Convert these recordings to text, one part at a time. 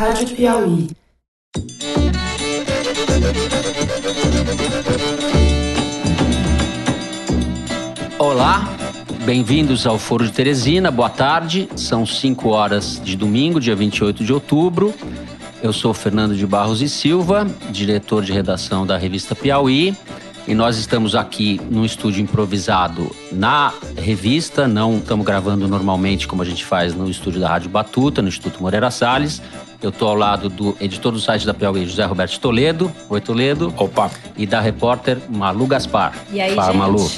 Rádio Piauí. Olá, bem-vindos ao Foro de Teresina, boa tarde. São 5 horas de domingo, dia 28 de outubro. Eu sou Fernando de Barros e Silva, diretor de redação da revista Piauí. E nós estamos aqui num estúdio improvisado na revista, não estamos gravando normalmente como a gente faz no estúdio da Rádio Batuta, no Instituto Moreira Salles. Eu estou ao lado do editor do site da Piauí, José Roberto Toledo. Oi, Toledo. Opa. E da repórter Malu Gaspar. E aí, Fala, gente? Malu.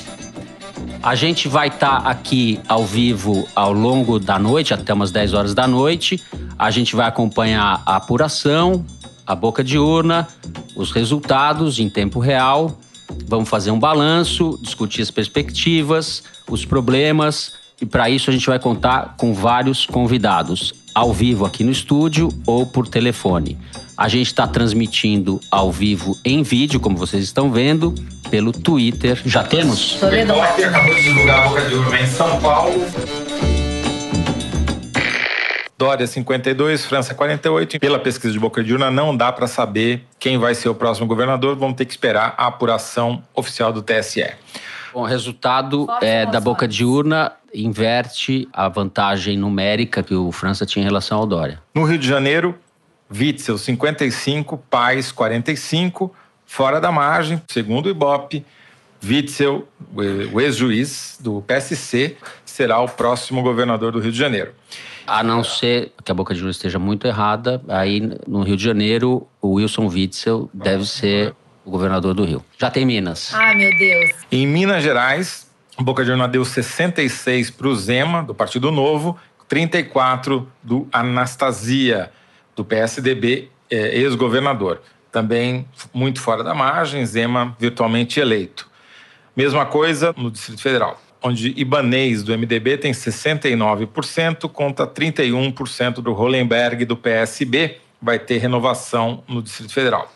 A gente vai estar aqui ao vivo ao longo da noite, até umas 10 horas da noite. A gente vai acompanhar a apuração, a boca de urna, os resultados em tempo real. Vamos fazer um balanço, discutir as perspectivas, os problemas. E para isso a gente vai contar com vários convidados, ao vivo aqui no estúdio ou por telefone. A gente está transmitindo ao vivo em vídeo, como vocês estão vendo, pelo Twitter. Já temos? Toledo, Ibope acabou de divulgar a boca de urna em São Paulo. Dória 52, França 48. Pela pesquisa de boca de urna, não dá para saber quem vai ser o próximo governador. Vamos ter que esperar a apuração oficial do TSE. Bom, o resultado é, da boca de urna inverte a vantagem numérica que o França tinha em relação ao Dória. No Rio de Janeiro, Witzel 55, Paz 45, fora da margem, segundo o Ibope. Witzel, o ex-juiz do PSC, será o próximo governador do Rio de Janeiro. A não ser que a boca de urna esteja muito errada, aí no Rio de Janeiro, o Wilson Witzel deve ser o governador do Rio. Já tem Minas. Ai, meu Deus. Em Minas Gerais, Boca de Urna deu 66 para o Zema, do Partido Novo, 34 do Anastasia, do PSDB, eh, ex-governador. Também muito fora da margem, Zema virtualmente eleito. Mesma coisa no Distrito Federal, onde Ibanês, do MDB, tem 69% contra 31% do Hollenberg, do PSB. Vai ter renovação no Distrito Federal.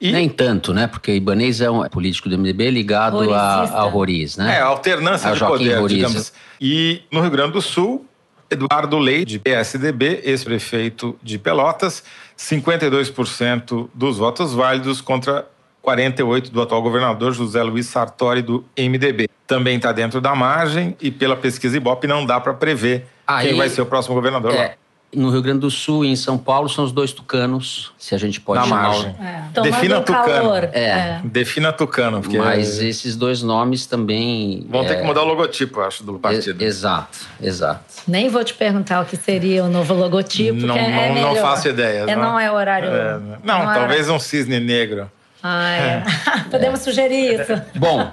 E- Nem tanto, né? Porque Ibanez é um político do MDB ligado a, ao Roriz, né? É, a alternância É o de Joaquim poder, Roriz. digamos. E no Rio Grande do Sul, Eduardo Leite, de PSDB, ex-prefeito de Pelotas, 52% dos votos válidos contra 48% do atual governador José Luiz Sartori, do MDB. Também está dentro da margem e pela pesquisa Ibope não dá para prever Aí- quem vai ser o próximo governador lá. É, no Rio Grande do Sul e em São Paulo são os dois tucanos, se a gente pode Na chamar. margem. É. Defina Tomando Tucano. calor. É. Defina Tucano, porque Mas esses dois nomes também. vão ter é, que mudar o logotipo, eu acho, do partido. e- Exato, exato. Nem vou te perguntar o que seria o novo logotipo, Não, é não, não faço ideia. É, não é horário. É, não, é talvez um cisne negro. Ah, é. Podemos sugerir isso. Bom,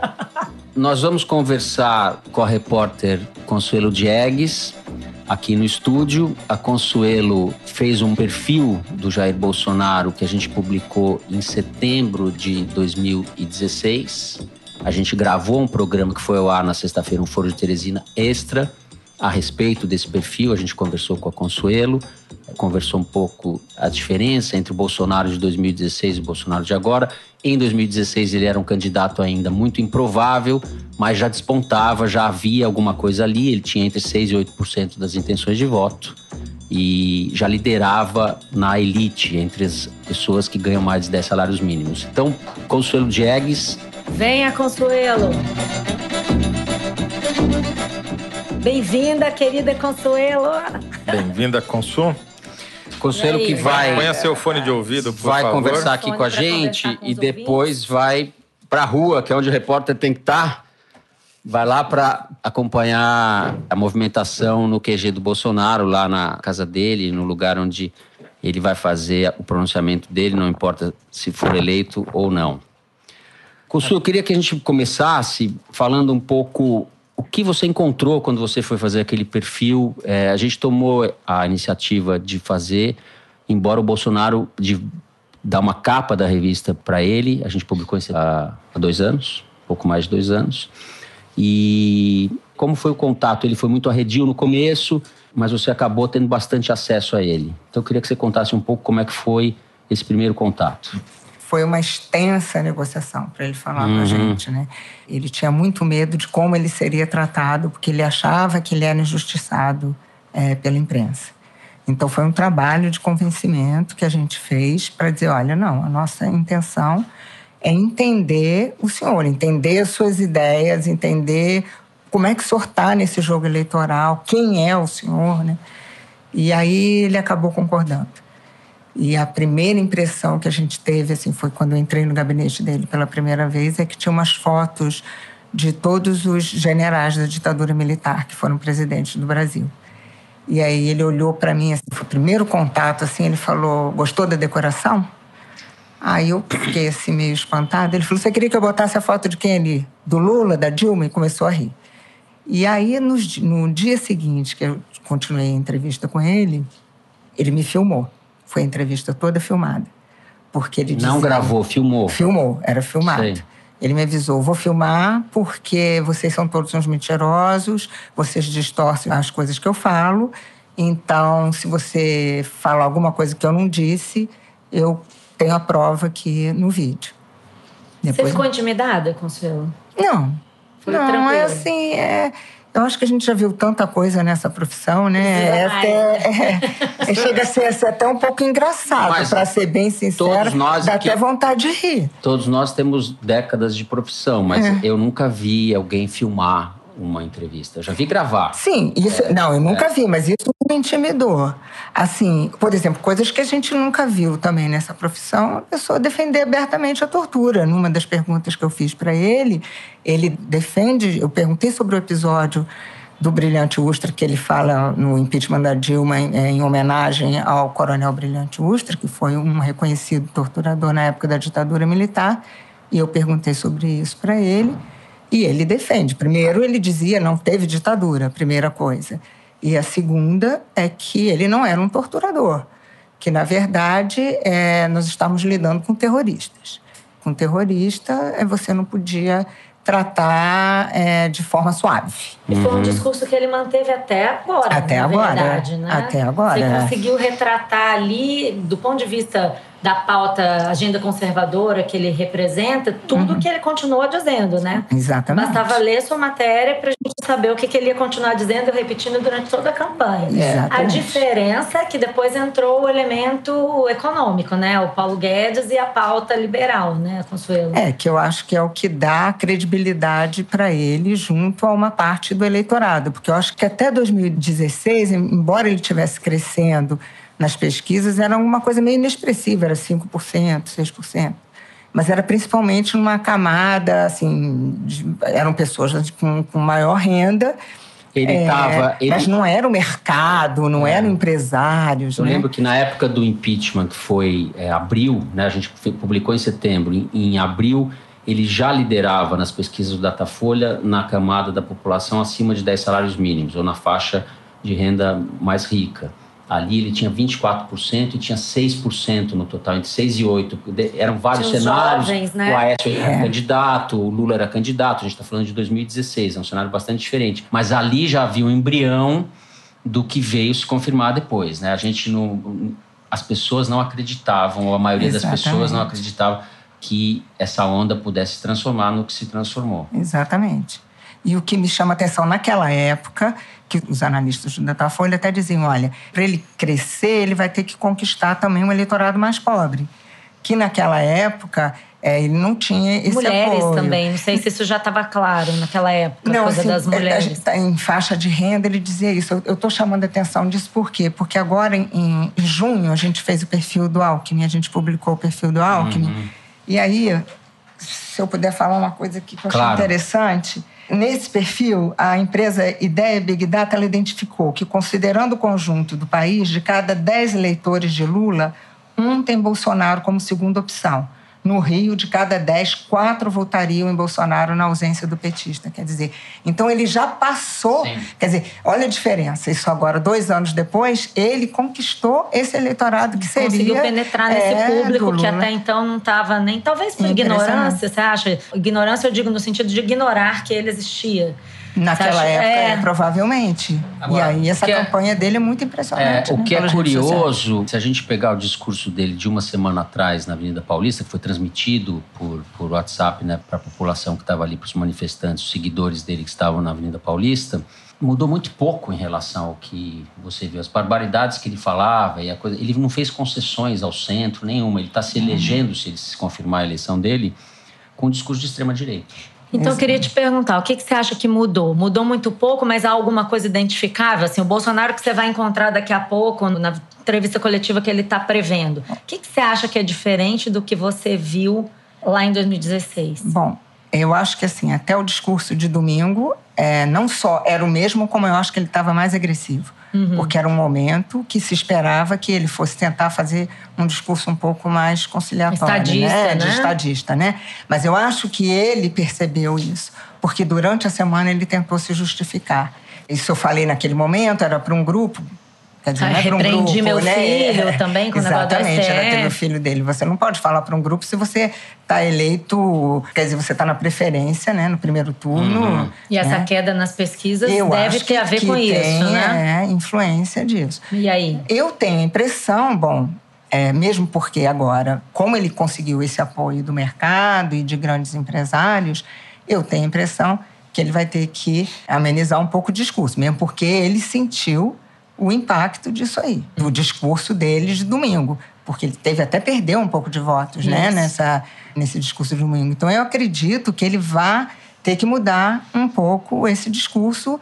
nós vamos conversar com a repórter Consuelo Diegues aqui no estúdio. A Consuelo fez um perfil do Jair Bolsonaro que a gente publicou em setembro de 2016. A gente gravou um programa que foi ao ar na sexta-feira, um Foro de Teresina extra, a respeito desse perfil. A gente conversou com a Consuelo, conversou um pouco a diferença entre o Bolsonaro de 2016 e o Bolsonaro de agora. Em 2016 ele era um candidato ainda muito improvável, mas já despontava, já havia alguma coisa ali. Ele tinha entre 6 e 8% das intenções de voto e já liderava na elite entre as pessoas que ganham mais de 10 salários mínimos. Então, Consuelo Diegues, Venha, Consuelo. Bem-vinda, querida Consuelo. Bem-vinda, Consul. Consuelo Aí? que vai Ponha seu fone de ouvido, por vai favor. conversar aqui com a gente com e depois vai para a rua, que é onde o repórter tem que estar. Vai lá para acompanhar a movimentação no QG do Bolsonaro, lá na casa dele, no lugar onde ele vai fazer o pronunciamento dele, não importa se for eleito ou não. Consul, eu queria que a gente começasse falando um pouco o que você encontrou quando você foi fazer aquele perfil. É, a gente tomou a iniciativa de fazer, embora o Bolsonaro de dar uma capa da revista para ele. A gente publicou isso há, há dois anos, pouco mais de dois anos. E como foi o contato? Ele foi muito arredio no começo, mas você acabou tendo bastante acesso a ele. Então eu queria que você contasse um pouco como é que foi esse primeiro contato. Foi uma extensa negociação para ele falar Uhum. com a gente, né? Ele tinha muito medo de como ele seria tratado, porque ele achava que ele era injustiçado é, pela imprensa. Então foi um trabalho de convencimento que a gente fez para dizer, olha, não, a nossa intenção é entender o senhor, entender suas ideias, entender como é que sortar nesse jogo eleitoral, quem é o senhor, né? E aí ele acabou concordando. E a primeira impressão que a gente teve assim foi quando eu entrei no gabinete dele pela primeira vez é que tinha umas fotos de todos os generais da ditadura militar que foram presidentes do Brasil. E aí ele olhou para mim, assim, foi o primeiro contato, assim, ele falou: "Gostou da decoração?" Aí eu fiquei assim meio espantada. Ele falou: "Você queria que eu botasse a foto de quem ali? Do Lula, da Dilma?" E começou a rir. E aí no, no dia seguinte que eu continuei a entrevista com ele, ele me filmou. Foi a entrevista toda filmada. Porque ele Não dizia- gravou, filmou. Filmou, era filmado. Sei. Ele me avisou: vou filmar porque vocês são todos uns mentirosos, vocês distorcem as coisas que eu falo. Então, se você fala alguma coisa que eu não disse, eu tenho a prova aqui no vídeo. Você ficou intimidada, Consuelo? Não. Foi não, tranquilo? é assim. É... Eu acho que a gente já viu tanta coisa nessa profissão, né? É, até, é, chega a ser, ser até um pouco engraçado, para ser bem sincera. todos nós dá aqui- até vontade de rir. Todos nós temos décadas de profissão, mas É. eu nunca vi alguém filmar uma entrevista. Eu já vi gravar. Sim, isso. não, eu nunca vi, mas isso me intimidou. Assim, por exemplo, coisas que a gente nunca viu também nessa profissão, a pessoa defender abertamente a tortura. Numa das perguntas que eu fiz para ele, ele defende. Eu perguntei sobre o episódio do Brilhante Ustra, que ele fala no impeachment da Dilma em, em homenagem ao coronel Brilhante Ustra, que foi um reconhecido torturador na época da ditadura militar. E eu perguntei sobre isso para ele. E ele defende. Primeiro, ele dizia não teve ditadura, primeira coisa. E a segunda é que ele não era um torturador, que na verdade é, nós estávamos lidando com terroristas. Com terrorista, é, você não podia tratar é, de forma suave. E foi um discurso que ele manteve até agora. Até na agora, Verdade, né? até agora, Você é. conseguiu retratar ali, do ponto de vista da pauta agenda conservadora que ele representa, tudo que ele continuou dizendo, né? Uhum. Exatamente. Bastava ler sua matéria para a gente saber o que, que ele ia continuar dizendo e repetindo durante toda a campanha. A Exatamente. diferença é que depois entrou o elemento econômico, né? O Paulo Guedes e a pauta liberal, né, Consuelo? É, que eu acho que é o que dá credibilidade para ele junto a uma parte do eleitorado. Porque eu acho que até 2016, embora ele estivesse crescendo nas pesquisas, era uma coisa meio inexpressiva, era 5%, 6%. Mas era principalmente numa camada, assim, de- eram pessoas com, com maior renda. Ele é, estava. Mas não era o mercado, não É. eram empresários. Eu né? lembro que na época do impeachment, que foi é, abril, né, a gente publicou em setembro, em, em abril ele já liderava nas pesquisas do Datafolha na camada da população acima de 10 salários mínimos, ou na faixa de renda mais rica. Ali ele tinha 24% e tinha 6% no total, entre 6 e 8. De- Eram vários cenários. jovens, né? O Aécio era É. candidato, o Lula era candidato, a gente está falando de 2016, é um cenário bastante diferente. Mas ali já havia um embrião do que veio se confirmar depois, né? A gente não, as pessoas não acreditavam, ou a maioria das Exatamente. pessoas não acreditava que essa onda pudesse se transformar no que se transformou. Exatamente. E o que me chama a atenção naquela época, que os analistas do Datafolha até diziam, olha, para ele crescer, ele vai ter que conquistar também um eleitorado mais pobre. Que naquela época é, ele não tinha esse mulheres apoio. também, não sei se isso já estava claro naquela época, a Não, coisa assim, das mulheres. tá em faixa de renda, ele dizia isso. Eu estou chamando a atenção disso por quê? Porque agora, em, em junho, a gente fez o perfil do Alckmin, a gente publicou o perfil do Alckmin. Uhum. E aí, se eu puder falar uma coisa aqui que eu Claro. achei interessante. Nesse perfil, a empresa Ideia Big Data identificou que, considerando o conjunto do país, de cada 10 eleitores de Lula, um tem Bolsonaro como segunda opção. No Rio, de cada 10, quatro votariam em Bolsonaro na ausência do petista. Quer dizer, então ele já passou. Sim. Quer dizer, olha a diferença. Isso agora, dois anos depois, ele conquistou esse eleitorado que seria. Conseguiu penetrar nesse é, público que até então não estava nem. Talvez por ignorância, você acha? Ignorância eu digo no sentido de ignorar que ele existia. Naquela acha- época, é. é, provavelmente. Agora, e aí, essa é- campanha dele é muito É, impressionante. o né, que é curioso, se a gente pegar o discurso dele de uma semana atrás na Avenida Paulista, que foi transmitido por, por WhatsApp né, para a população que estava ali, para os manifestantes, os seguidores dele que estavam na Avenida Paulista, mudou muito pouco em relação ao que você viu. As barbaridades que ele falava e a coisa. Ele não fez concessões ao centro nenhuma. Ele está se uhum. elegendo, se ele se confirmar a eleição dele, com um discurso de extrema direita. Então, eu queria te perguntar, o que, que você acha que mudou? Mudou muito pouco, mas há alguma coisa identificável? Assim, o Bolsonaro que você vai encontrar daqui a pouco, na entrevista coletiva que ele está prevendo, o que, que você acha que é diferente do que você viu lá em 2016? Bom, eu acho que assim, até o discurso de domingo, é, não só era o mesmo, como eu acho que ele estava mais agressivo. Uhum. Porque era um momento que se esperava que ele fosse tentar fazer um discurso um pouco mais conciliatório, estadista, né? né? De estadista, né? Mas eu acho que ele percebeu isso, porque durante a semana ele tentou se justificar. Isso eu falei naquele momento, era para um grupo Quer dizer, não é para um grupo, meu né? filho também com Exatamente, o negócio ela teve o filho dele. Você não pode falar para um grupo se você está eleito, quer dizer, você está na preferência, né, no primeiro turno. Uhum. E essa né? queda nas pesquisas Eu deve ter a ver com tem, isso, né? É, influência disso. E aí? Eu tenho a impressão, bom, é, mesmo porque agora, como ele conseguiu esse apoio do mercado e de grandes empresários, eu tenho a impressão que ele vai ter que amenizar um pouco o discurso, mesmo porque ele sentiu o impacto disso aí, do discurso deles de domingo, porque ele teve até perder um pouco de votos, né, nessa nesse discurso de domingo. Então eu acredito que ele vai ter que mudar um pouco esse discurso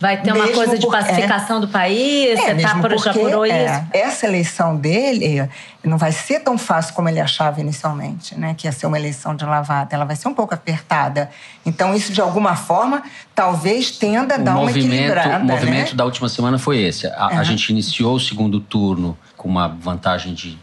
Vai ter uma coisa de pacificação é, do país? É, você tá por, já apurou é, isso? Essa eleição dele não vai ser tão fácil como ele achava inicialmente, né? Que ia ser uma eleição de lavada. Ela vai ser um pouco apertada. Então, isso, de alguma forma, talvez tenda a dar uma equilibrada. O movimento né? da última semana foi esse. A, a gente iniciou o segundo turno com uma vantagem de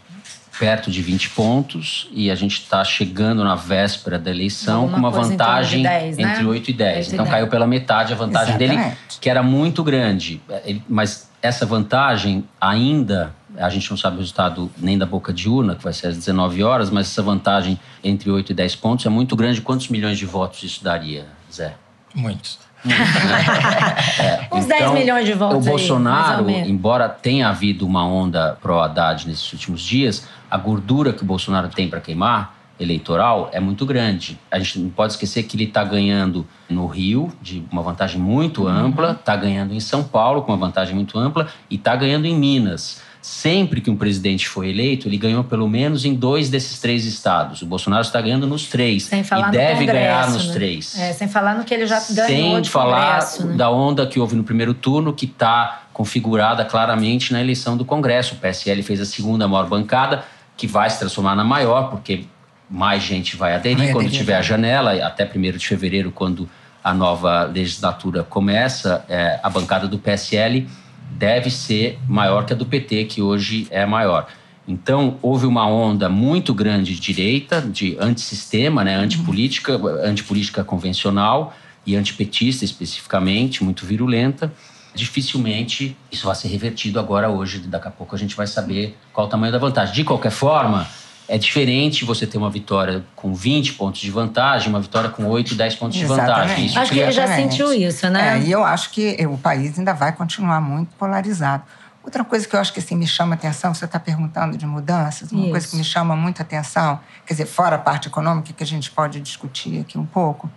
perto de 20 pontos e a gente está chegando na véspera da eleição Alguma com uma vantagem 10, né? entre 8 e 10. 8 então 10. caiu pela metade a vantagem Exatamente. dele, que era muito grande. Mas essa vantagem ainda, a gente não sabe o resultado nem da boca de urna, que vai ser às 19 horas, mas essa vantagem entre 8 e 10 pontos é muito grande. Quantos milhões de votos isso daria, Zé? Muitos. É, Uns então, 10 milhões de votos. O Bolsonaro, aí, embora tenha havido uma onda pró-Haddad nesses últimos dias, a gordura que o Bolsonaro tem para queimar eleitoral é muito grande. A gente não pode esquecer que ele está ganhando no Rio, de uma vantagem muito uhum. ampla, está ganhando em São Paulo, com uma vantagem muito ampla, e está ganhando em Minas. Sempre que um presidente foi eleito, ele ganhou pelo menos em dois desses três estados. O Bolsonaro está ganhando nos três. Sem falar e deve Congresso, ganhar nos né? três. É, sem falar no que ele já ganhou Sem de falar né? da onda que houve no primeiro turno, que está configurada claramente na eleição do Congresso. O PSL fez a segunda maior bancada, que vai se transformar na maior, porque mais gente vai aderir vai quando aderir. tiver a janela, até 1 de fevereiro, quando a nova legislatura começa, é, a bancada do PSL deve ser maior que a do PT, que hoje é maior. Então, houve uma onda muito grande de direita, de antissistema, né, antipolítica, antipolítica convencional e antipetista especificamente, muito virulenta dificilmente isso vai ser revertido agora hoje. Daqui a pouco a gente vai saber qual o tamanho da vantagem. De qualquer forma, é diferente você ter uma vitória com 20 pontos de vantagem, uma vitória com 8, 10 pontos Exatamente. de vantagem. Isso acho que ele já sentiu isso, né? É, e eu acho que o país ainda vai continuar muito polarizado. Outra coisa que eu acho que assim, me chama atenção, você está perguntando de mudanças, uma isso. coisa que me chama muito atenção, quer dizer, fora a parte econômica que a gente pode discutir aqui um pouco,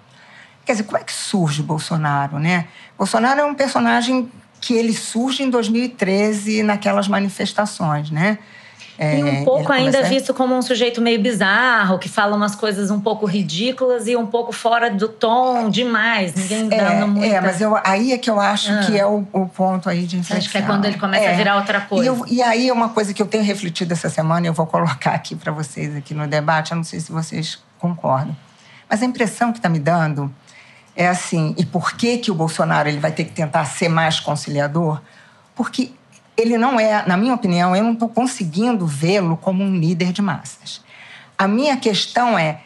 Quer dizer, como é que surge o Bolsonaro, né? Bolsonaro é um personagem que ele surge em 2013 naquelas manifestações, né? É, e um pouco ainda começa... visto como um sujeito meio bizarro, que fala umas coisas um pouco ridículas e um pouco fora do tom demais. Ninguém é, dando muito. É, mas eu, aí é que eu acho ah. que é o, o, ponto aí de inflexão. Acho que é quando ele começa é. a virar outra coisa. E, eu, e, aí é uma coisa que eu tenho refletido essa semana e eu vou colocar aqui para vocês aqui no debate. Eu não sei se vocês concordam. Mas a impressão que está me dando é assim, e por que que o Bolsonaro ele vai ter que tentar ser mais conciliador? Porque ele não é, na minha opinião, eu não estou conseguindo vê-lo como um líder de massas. A minha questão é,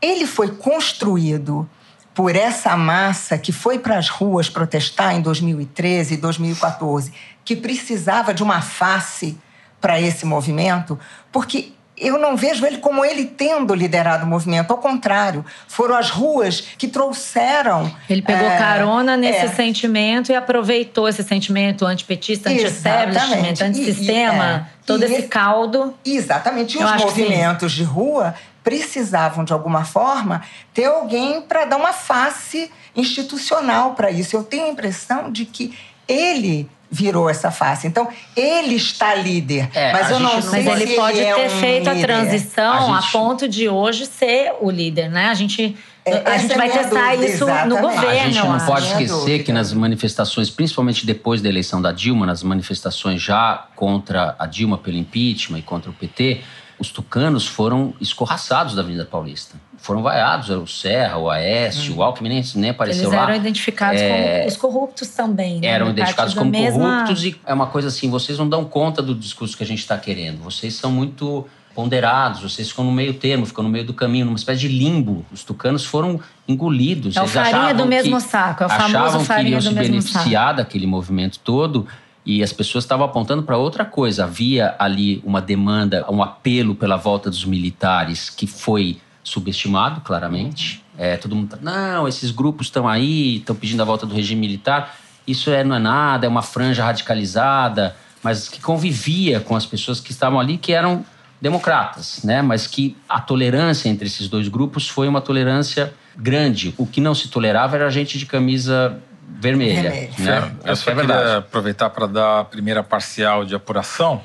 ele foi construído por essa massa que foi para as ruas protestar em 2013 e 2014, que precisava de uma face para esse movimento, porque eu não vejo ele como ele tendo liderado o movimento. Ao contrário, foram as ruas que trouxeram. Ele pegou é, carona nesse é, sentimento e aproveitou esse sentimento antipetista, anti-establishment, antissistema, é, todo esse caldo. Exatamente. E os movimentos de rua precisavam, de alguma forma, ter alguém para dar uma face institucional para isso. Eu tenho a impressão de que ele virou essa face. Então, ele está líder. É, mas a eu não sei Mas se ele pode é ter um feito a líder. transição A a, gente- ponto de hoje ser o líder, né? A gente, É, a essa gente é a vai testar dúvida, isso no exatamente. governo. A gente não acho. pode esquecer dúvida. que nas manifestações, principalmente depois da eleição da Dilma, nas manifestações já contra a Dilma pelo impeachment e contra o PT, os tucanos foram escorraçados da Avenida Paulista. Foram vaiados, o Serra, o Aécio, o Alckmin nem, nem apareceu Eles lá. eram identificados É, como os corruptos também. né? eram identificados como mesma- corruptos e é uma coisa assim, vocês não dão conta do discurso que a gente está querendo. Vocês são muito ponderados, vocês ficam no meio termo, ficam no meio do caminho, numa espécie de limbo. Os tucanos foram engolidos. É o Eles farinha do mesmo que- saco, é o famoso achavam que farinha iriam do se mesmo beneficiar daquele movimento todo e as pessoas estavam apontando para outra coisa. Havia ali uma demanda, um apelo pela volta dos militares que foi subestimado, claramente. É, todo mundo, tá, não, esses grupos estão aí, estão pedindo a volta do regime militar. Isso é, não é nada, é uma franja radicalizada, mas que convivia com as pessoas que estavam ali, que eram democratas, né? Mas que a tolerância entre esses dois grupos foi uma tolerância grande. O que não se tolerava era a gente de camisa vermelha, Vermelha. né? Eu Essa só é queria verdade. aproveitar para dar a primeira parcial de apuração.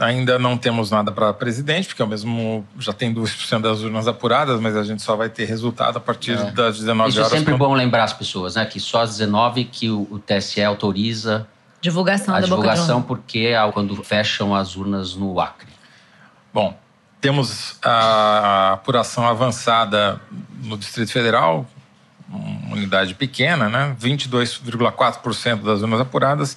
Ainda não temos nada para presidente, porque é o mesmo já tem 2% das urnas apuradas, mas a gente só vai ter resultado a partir das 19 É. Isso é horas. sempre quando- bom lembrar as pessoas, né? Que só às 19 que o, o TSE autoriza Divulgação a da divulgação, porque é quando fecham as urnas no Acre. Bom, temos a apuração avançada no Distrito Federal, unidade pequena, né? 22,4% das urnas apuradas.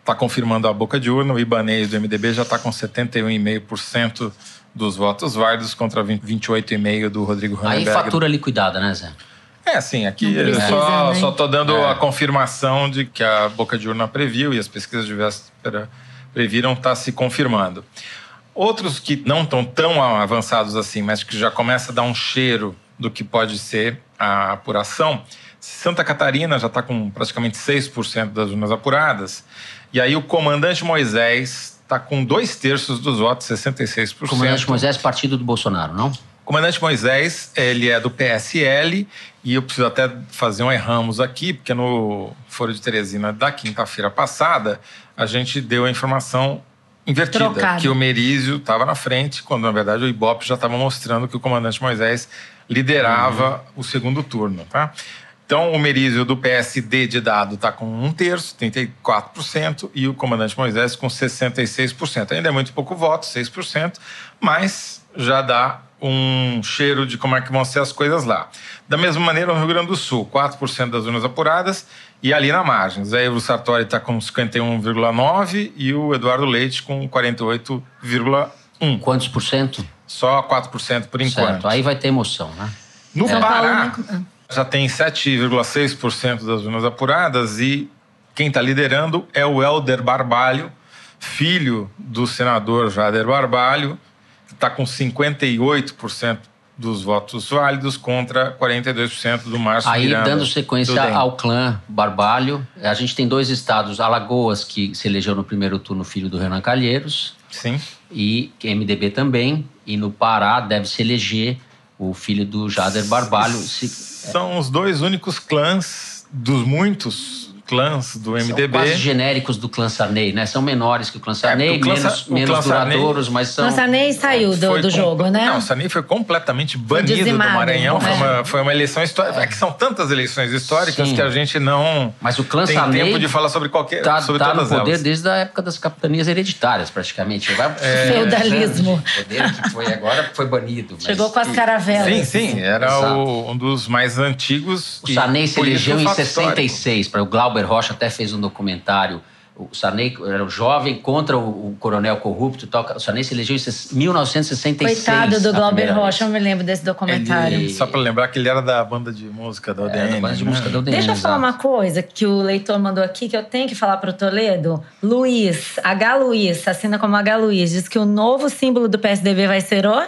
Está confirmando a boca de urna. O Ibanês do MDB já está com 71,5% dos votos válidos contra 20 28,5% do Rodrigo Aí Ranenberg. fatura liquidada, né, Zé? É, sim, aqui eu precisa, só, né? só tô dando É. a confirmação de que a boca de urna previu e as pesquisas de véspera previram está se confirmando. Outros que não estão tão avançados assim, mas que já começa a dar um cheiro do que pode ser a apuração. Santa Catarina já está com praticamente 6% das urnas apuradas. E aí o comandante Moisés está com dois terços dos votos, 66%. O comandante Moisés, partido do Bolsonaro, não? Comandante Moisés, ele é do PSL e eu preciso até fazer um erramos aqui, porque no Foro de Teresina da quinta-feira passada, a gente deu a informação invertida, Trocado. que o Merizio estava na frente, quando na verdade o Ibope já estava mostrando que o comandante Moisés liderava o segundo turno, tá? Então, o Merizio do PSD de dado está com um terço, 34%, e o comandante Moisés com 66%. Ainda é muito pouco voto, 6%, mas já dá um cheiro de como é que vão ser as coisas lá. Da mesma maneira, no Rio Grande do Sul, 4% das urnas apuradas, e ali na margem, Zé Ivo Sartori está com 51,9% e o Eduardo Leite com 48,1%. Quantos por cento? Só 4% por enquanto. Certo. Aí vai ter emoção, né? No São Pará, né? Já tem 7,6% das urnas apuradas e quem está liderando é o Helder Barbalho, filho do senador Jader Barbalho, que está com 58% dos votos válidos contra 42% do Márcio Aí, Miranda, dando do sequência ao clã Barbalho, a gente tem dois estados, Alagoas, que se elegeu no primeiro turno filho do Renan Calheiros, Sim. e MDB também, e no Pará deve se eleger o filho do Jader Barbalho. Se- São os dois únicos clãs dos muitos clãs do MDB. São quase genéricos do clã Sarney, né? São menores que o clã Sarney, É, o clã menos, o menos clã Sarney- duradouros, mas são... Nossa, Sarney saiu do, Foi do com- jogo, né? Não, o Sarney foi completamente banido do dizimado, Maranhão. Foi, é. uma, foi uma eleição histórica. É. que são tantas eleições históricas Sim. que a gente não Mas o clã tem Sarney tempo de falar sobre qualquer. tá, sobre tá no todas poder elas. desde a época das capitanias hereditárias, praticamente. Vai- É. Feudalismo. O poder que foi agora foi banido. mas- Chegou com as caravelas. Sim, sim, era o- um dos mais antigos. O Sarney se elegeu o em fato histórico. 66. Para o Glauber Rocha até fez um documentário. O Sarney era o jovem contra o, o coronel corrupto tal. O Sarney se elegeu em ses- 1966. Coitado do Glauber Rocha, eu me lembro desse documentário. Ele- Só para lembrar que ele era da banda de música da É, ODN. da banda de né? música da UDN, Deixa eu falar exato. uma coisa que o leitor mandou aqui, que eu tenho que falar para o Toledo. Luiz, H. Luiz, assina como H. Luiz, diz que o novo símbolo do PSDB vai ser o...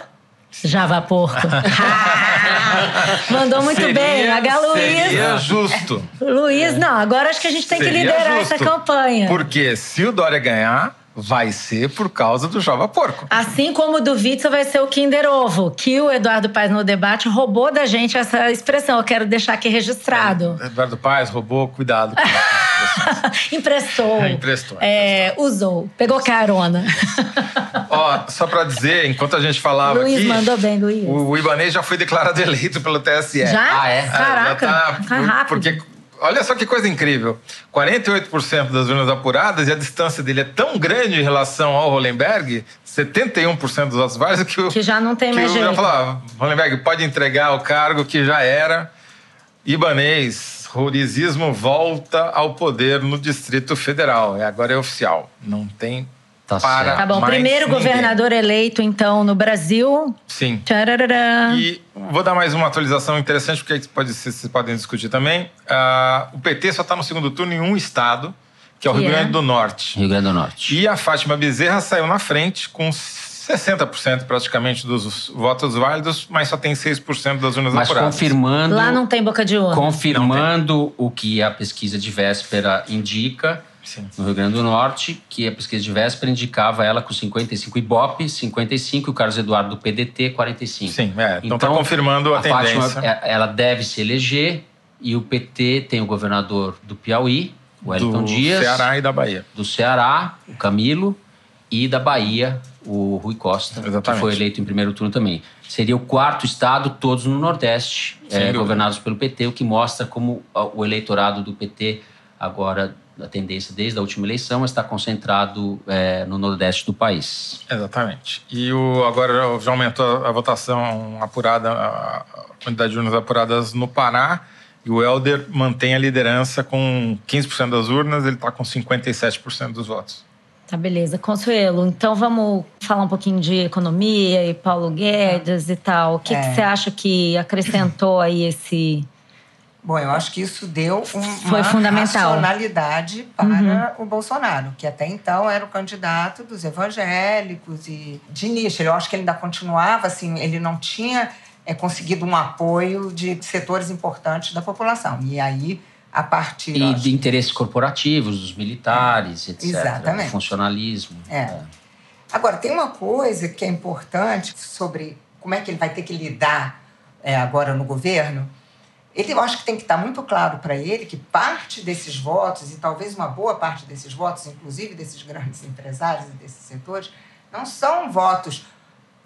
Java Porco. Mandou muito Seria- bem, H. Luiz. Seria justo. Luiz, não, agora acho que a gente tem que Seria liderar justo. essa campanha. Porque se o Dória ganhar, vai ser por causa do Java Porco. Assim como o do Witzel vai ser o Kinder Ovo, que o Eduardo Paes no debate roubou da gente essa expressão. Eu quero deixar aqui registrado. É, Eduardo Paes roubou, cuidado. emprestou. É, emprestou. É, usou. Pegou carona. Ó, só para dizer, enquanto a gente falava Luiz aqui... mandou bem, Luiz. O, o Ibanez já foi declarado eleito pelo TSE. Já? Ah, é? Caraca, já tá, tá rápido. Porque Olha só que coisa incrível. 48% das urnas apuradas e a distância dele é tão grande em relação ao Hollenberg, 71% dos votos que, o, Que já não tem que mais jeito. já falava, Hollenberg pode entregar o cargo que já era. Ibanês, Rurizismo volta ao poder no Distrito Federal. E agora é oficial. Não tem Tá para certo. Tá bom, mais primeiro ninguém. governador eleito, então, no Brasil. Sim. Tchararará. E vou dar mais uma atualização interessante, porque pode, ser- vocês podem discutir também. Ah, o PT só está no segundo turno em um estado, que é o Que Rio é? Grande do Norte. Rio Grande do Norte. E a Fátima Bezerra saiu na frente com 60% praticamente dos votos válidos, mas só tem 6% das urnas Mas apuradas. confirmando, Lá não tem boca de urna. confirmando o que a pesquisa de véspera indica, Sim. no Rio Grande do Norte, que a pesquisa de véspera indicava ela com 55 Ibope, 55 e o Carlos Eduardo do PDT, 45. Sim, é. Então está confirmando a, a Fátima, tendência é- ela deve se eleger e o PT tem o governador do Piauí, o Wellington do Dias, Ceará e da Bahia. do Ceará, o Camilo, e da Bahia, o Rui Costa, que Exatamente. foi eleito em primeiro turno também. Seria o quarto estado, todos no Nordeste, dúvida. governados pelo PT, o que mostra como ah, o eleitorado do PT, agora, a tendência desde a última eleição, está concentrado eh, no Nordeste do país. Exatamente. E o, agora já aumentou a votação apurada, a quantidade de urnas apuradas no Pará. E o Helder mantém a liderança com 15% das urnas, ele está com 57% dos votos. Tá, beleza. Consuelo, então vamos falar um pouquinho de economia e Paulo Guedes e tal. O que, que É. você acha que acrescentou aí esse. Bom, eu acho que isso deu um, Foi uma fundamental. racionalidade para o Bolsonaro, que até então era o candidato dos evangélicos e de nicho. Eu acho que ele ainda continuava assim, ele não tinha é, conseguido um apoio de setores importantes da população. E aí, a partir E de interesses corporativos, dos militares, etc. Exatamente. Funcionalismo. É. Agora, tem uma coisa que é importante sobre como é que ele vai ter que lidar é, agora no governo. Ele, eu acho que tem que estar muito claro para ele que parte desses votos, e talvez uma boa parte desses votos, inclusive desses grandes empresários e desses setores, não são votos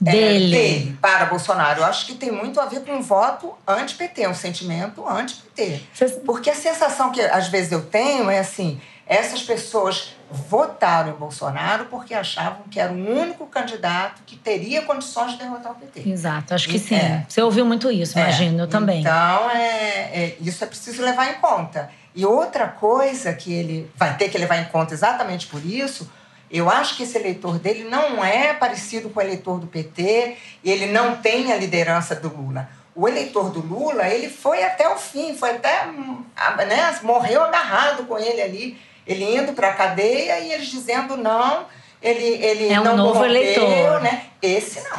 é, Dele. dele para Bolsonaro. Eu acho que tem muito a ver com um voto anti-PT, um sentimento anti-PT. Porque a sensação que às vezes eu tenho é assim: essas pessoas votaram em Bolsonaro porque achavam que era o único candidato que teria condições de derrotar o PT. Exato, acho que É. sim. Você ouviu muito isso, É, imagino, eu também. Então, é, é- isso é preciso levar em conta. E outra coisa que ele vai ter que levar em conta exatamente por isso, eu acho que esse eleitor dele não é parecido com o eleitor do PT, e ele não tem a liderança do Lula. O eleitor do Lula, ele foi até o fim, foi até, hum, a- né, morreu agarrado com ele ali, ele indo para a cadeia e eles dizendo não, ele, ele É um não novo corrompeu, eleitor. né? Esse não.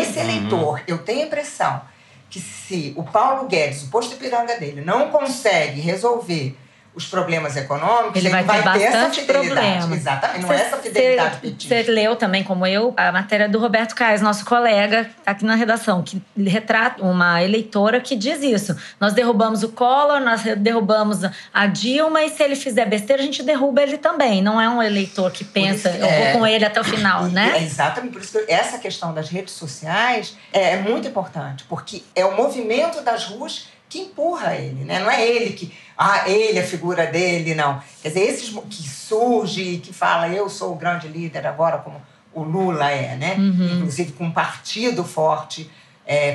Esse eleitor, eu tenho a impressão que se o Paulo Guedes, o posto Ipiranga dele, não consegue resolver os problemas econômicos, Ele vai ter essa bastante fidelidade. problema. Exatamente, não é essa fidelidade Você petista. leu também, como eu, a matéria do Roberto Caes, nosso colega aqui na redação, que retrata uma eleitora que diz isso. Nós derrubamos o Collor, nós derrubamos a Dilma, e se ele fizer besteira, a gente derruba ele também. Não é um eleitor que pensa, isso- eu é. vou com ele até o final, E- né? é exatamente, por isso que essa questão das redes sociais é, é muito importante, porque é o movimento das ruas que empurra ele, né? Não é ele que, ah, ele, a figura dele, não. Quer dizer, esses que surge e que fala, eu sou o grande líder agora, como o Lula é, né? Inclusive com um partido forte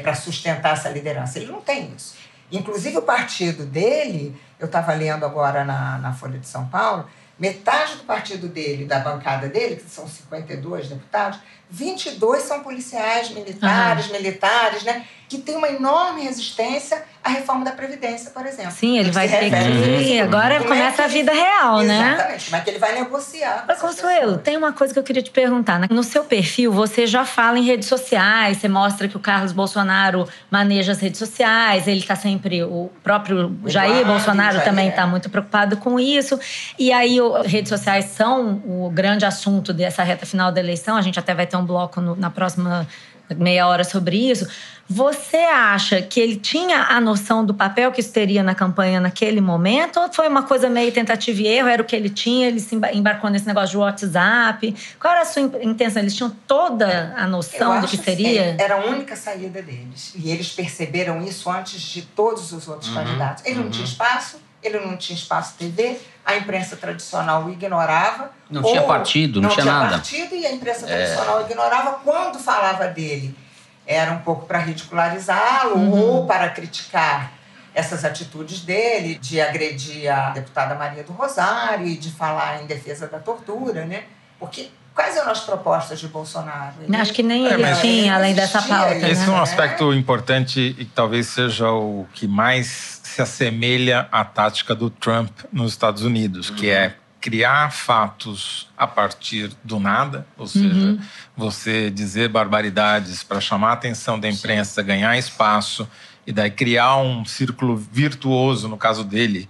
para sustentar essa liderança. Ele não tem isso. Inclusive o partido dele, eu estava lendo agora na, na Folha de São Paulo, metade do partido dele, da bancada dele, que são 52 deputados, 22 são policiais militares, militares, né? Que tem uma enorme resistência à reforma da Previdência, por exemplo. Sim, ele vai ter que. Agora como é começa que a ele- vida real, né? Exatamente, como é que ele vai negociar. Mas, Consuelo, pessoas. tem uma coisa que eu queria te perguntar. No seu perfil, você já fala em redes sociais, você mostra que o Carlos Bolsonaro maneja as redes sociais, ele está sempre. O próprio Jair Eduardo, Bolsonaro Jair, também é. está muito preocupado com isso. E aí, o- redes sociais são o grande assunto dessa reta final da eleição. A gente até vai ter um bloco no- na próxima meia hora sobre isso. Você acha que ele tinha a noção do papel que isso teria na campanha naquele momento? Ou foi uma coisa meio tentativa e erro? Era o que ele tinha? Ele se emba- embarcou nesse negócio de WhatsApp? Qual era a sua in- intenção? Eles tinham toda a Eu noção do acho que assim, seria? Era a única saída deles. E eles perceberam isso antes de todos os outros candidatos. Ele não tinha espaço, ele não tinha espaço TV, a imprensa tradicional o ignorava. Não tinha partido, não tinha nada. partido e a imprensa tradicional ignorava. Quando falava dele, era um pouco para ridicularizá-lo Uhum. ou para criticar essas atitudes dele, de agredir a deputada Maria do Rosário e de falar em defesa da tortura, né? Porque quais eram as propostas de Bolsonaro? Ele- Acho que nem É, ele mas- tinha, além dessa pauta. isso, Esse é um né? né? aspecto importante e que talvez seja o que mais se assemelha à tática do Trump nos Estados Unidos, que é criar fatos a partir do nada, ou seja, você dizer barbaridades para chamar a atenção da imprensa, ganhar espaço e daí criar um círculo virtuoso, no caso dele,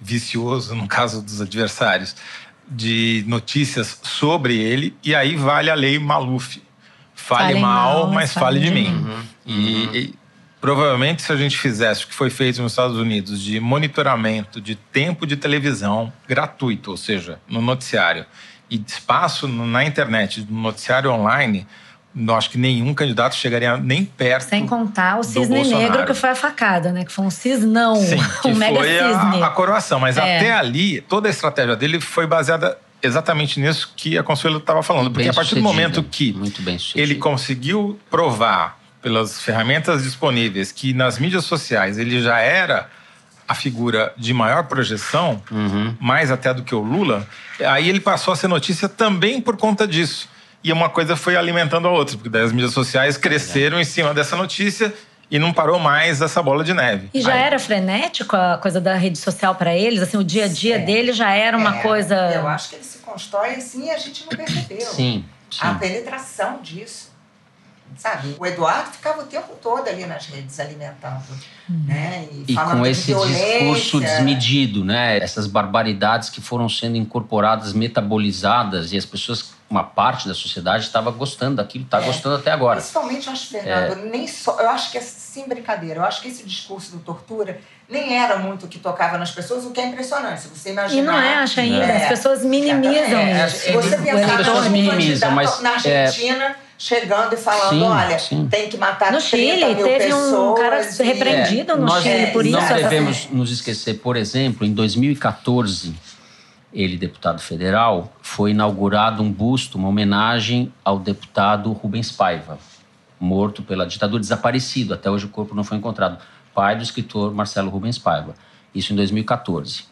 vicioso no caso dos adversários, de notícias sobre ele, e aí vale a lei Maluf. Fale, Fale mal, mal, mas fale fale de de mim. Uhum. E, e provavelmente, se a gente fizesse o que foi feito nos Estados Unidos de monitoramento de tempo de televisão gratuito, ou seja, no noticiário, e espaço na internet, no noticiário online, eu acho que nenhum candidato chegaria nem perto. Sem contar o do cisne negro, que foi a facada, né? Que foi um cisnão, Sim, que um mega foi cisne. a, a coroação. Mas É. até ali, toda a estratégia dele foi baseada exatamente nisso que a Consuelo estava falando. Porque Bem a partir do sucedida. momento que Muito bem sucedido. ele conseguiu provar pelas ferramentas disponíveis que nas mídias sociais ele já era a figura de maior projeção, Uhum. mais até do que o Lula, aí ele passou a ser notícia também por conta disso. E uma coisa foi alimentando a outra, porque daí as mídias sociais cresceram em cima dessa notícia e não parou mais essa bola de neve. E já Aí- era frenético a coisa da rede social para eles? Assim, o dia a dia É. dele já era uma É, coisa. Eu acho que ele se constrói assim e a gente não percebeu. Sim, sim. A penetração disso. Sabe? O Eduardo ficava o tempo todo ali nas redes alimentando. Né? E falando com esse violência. discurso desmedido, né? Essas barbaridades que foram sendo incorporadas, metabolizadas, e as pessoas, uma parte da sociedade, estava gostando daquilo, está É. gostando até agora. Principalmente, eu acho, Fernando, nem só. Eu acho que é sem brincadeira. Eu acho que esse discurso do tortura nem era muito o que tocava nas pessoas, o que é impressionante. Se você imaginar. E não é, acha ainda. É. As pessoas minimizam isso. Se você É, pensar as pessoas minimizam, mas, na é, Argentina chegando e falando: Sim, olha, sim. tem que matar No 30 Chile, mil teve um pessoas. cara e- repreendido no nós Chile por não isso. essa- devemos nos esquecer, por exemplo, em 2014, ele, deputado federal, foi inaugurado um busto, uma homenagem ao deputado Rubens Paiva, morto pela ditadura, desaparecido. Até hoje o corpo não foi encontrado. Pai do escritor Marcelo Rubens Paiva. Isso em 2014.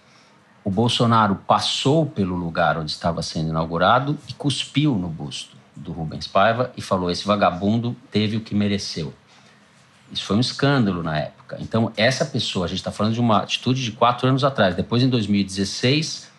O Bolsonaro passou pelo lugar onde estava sendo inaugurado e cuspiu no busto do Rubens Paiva e falou: esse vagabundo teve o que mereceu. Isso foi um escândalo na época. Então, essa pessoa, a gente está falando de uma atitude de quatro anos atrás. Depois, em 2016,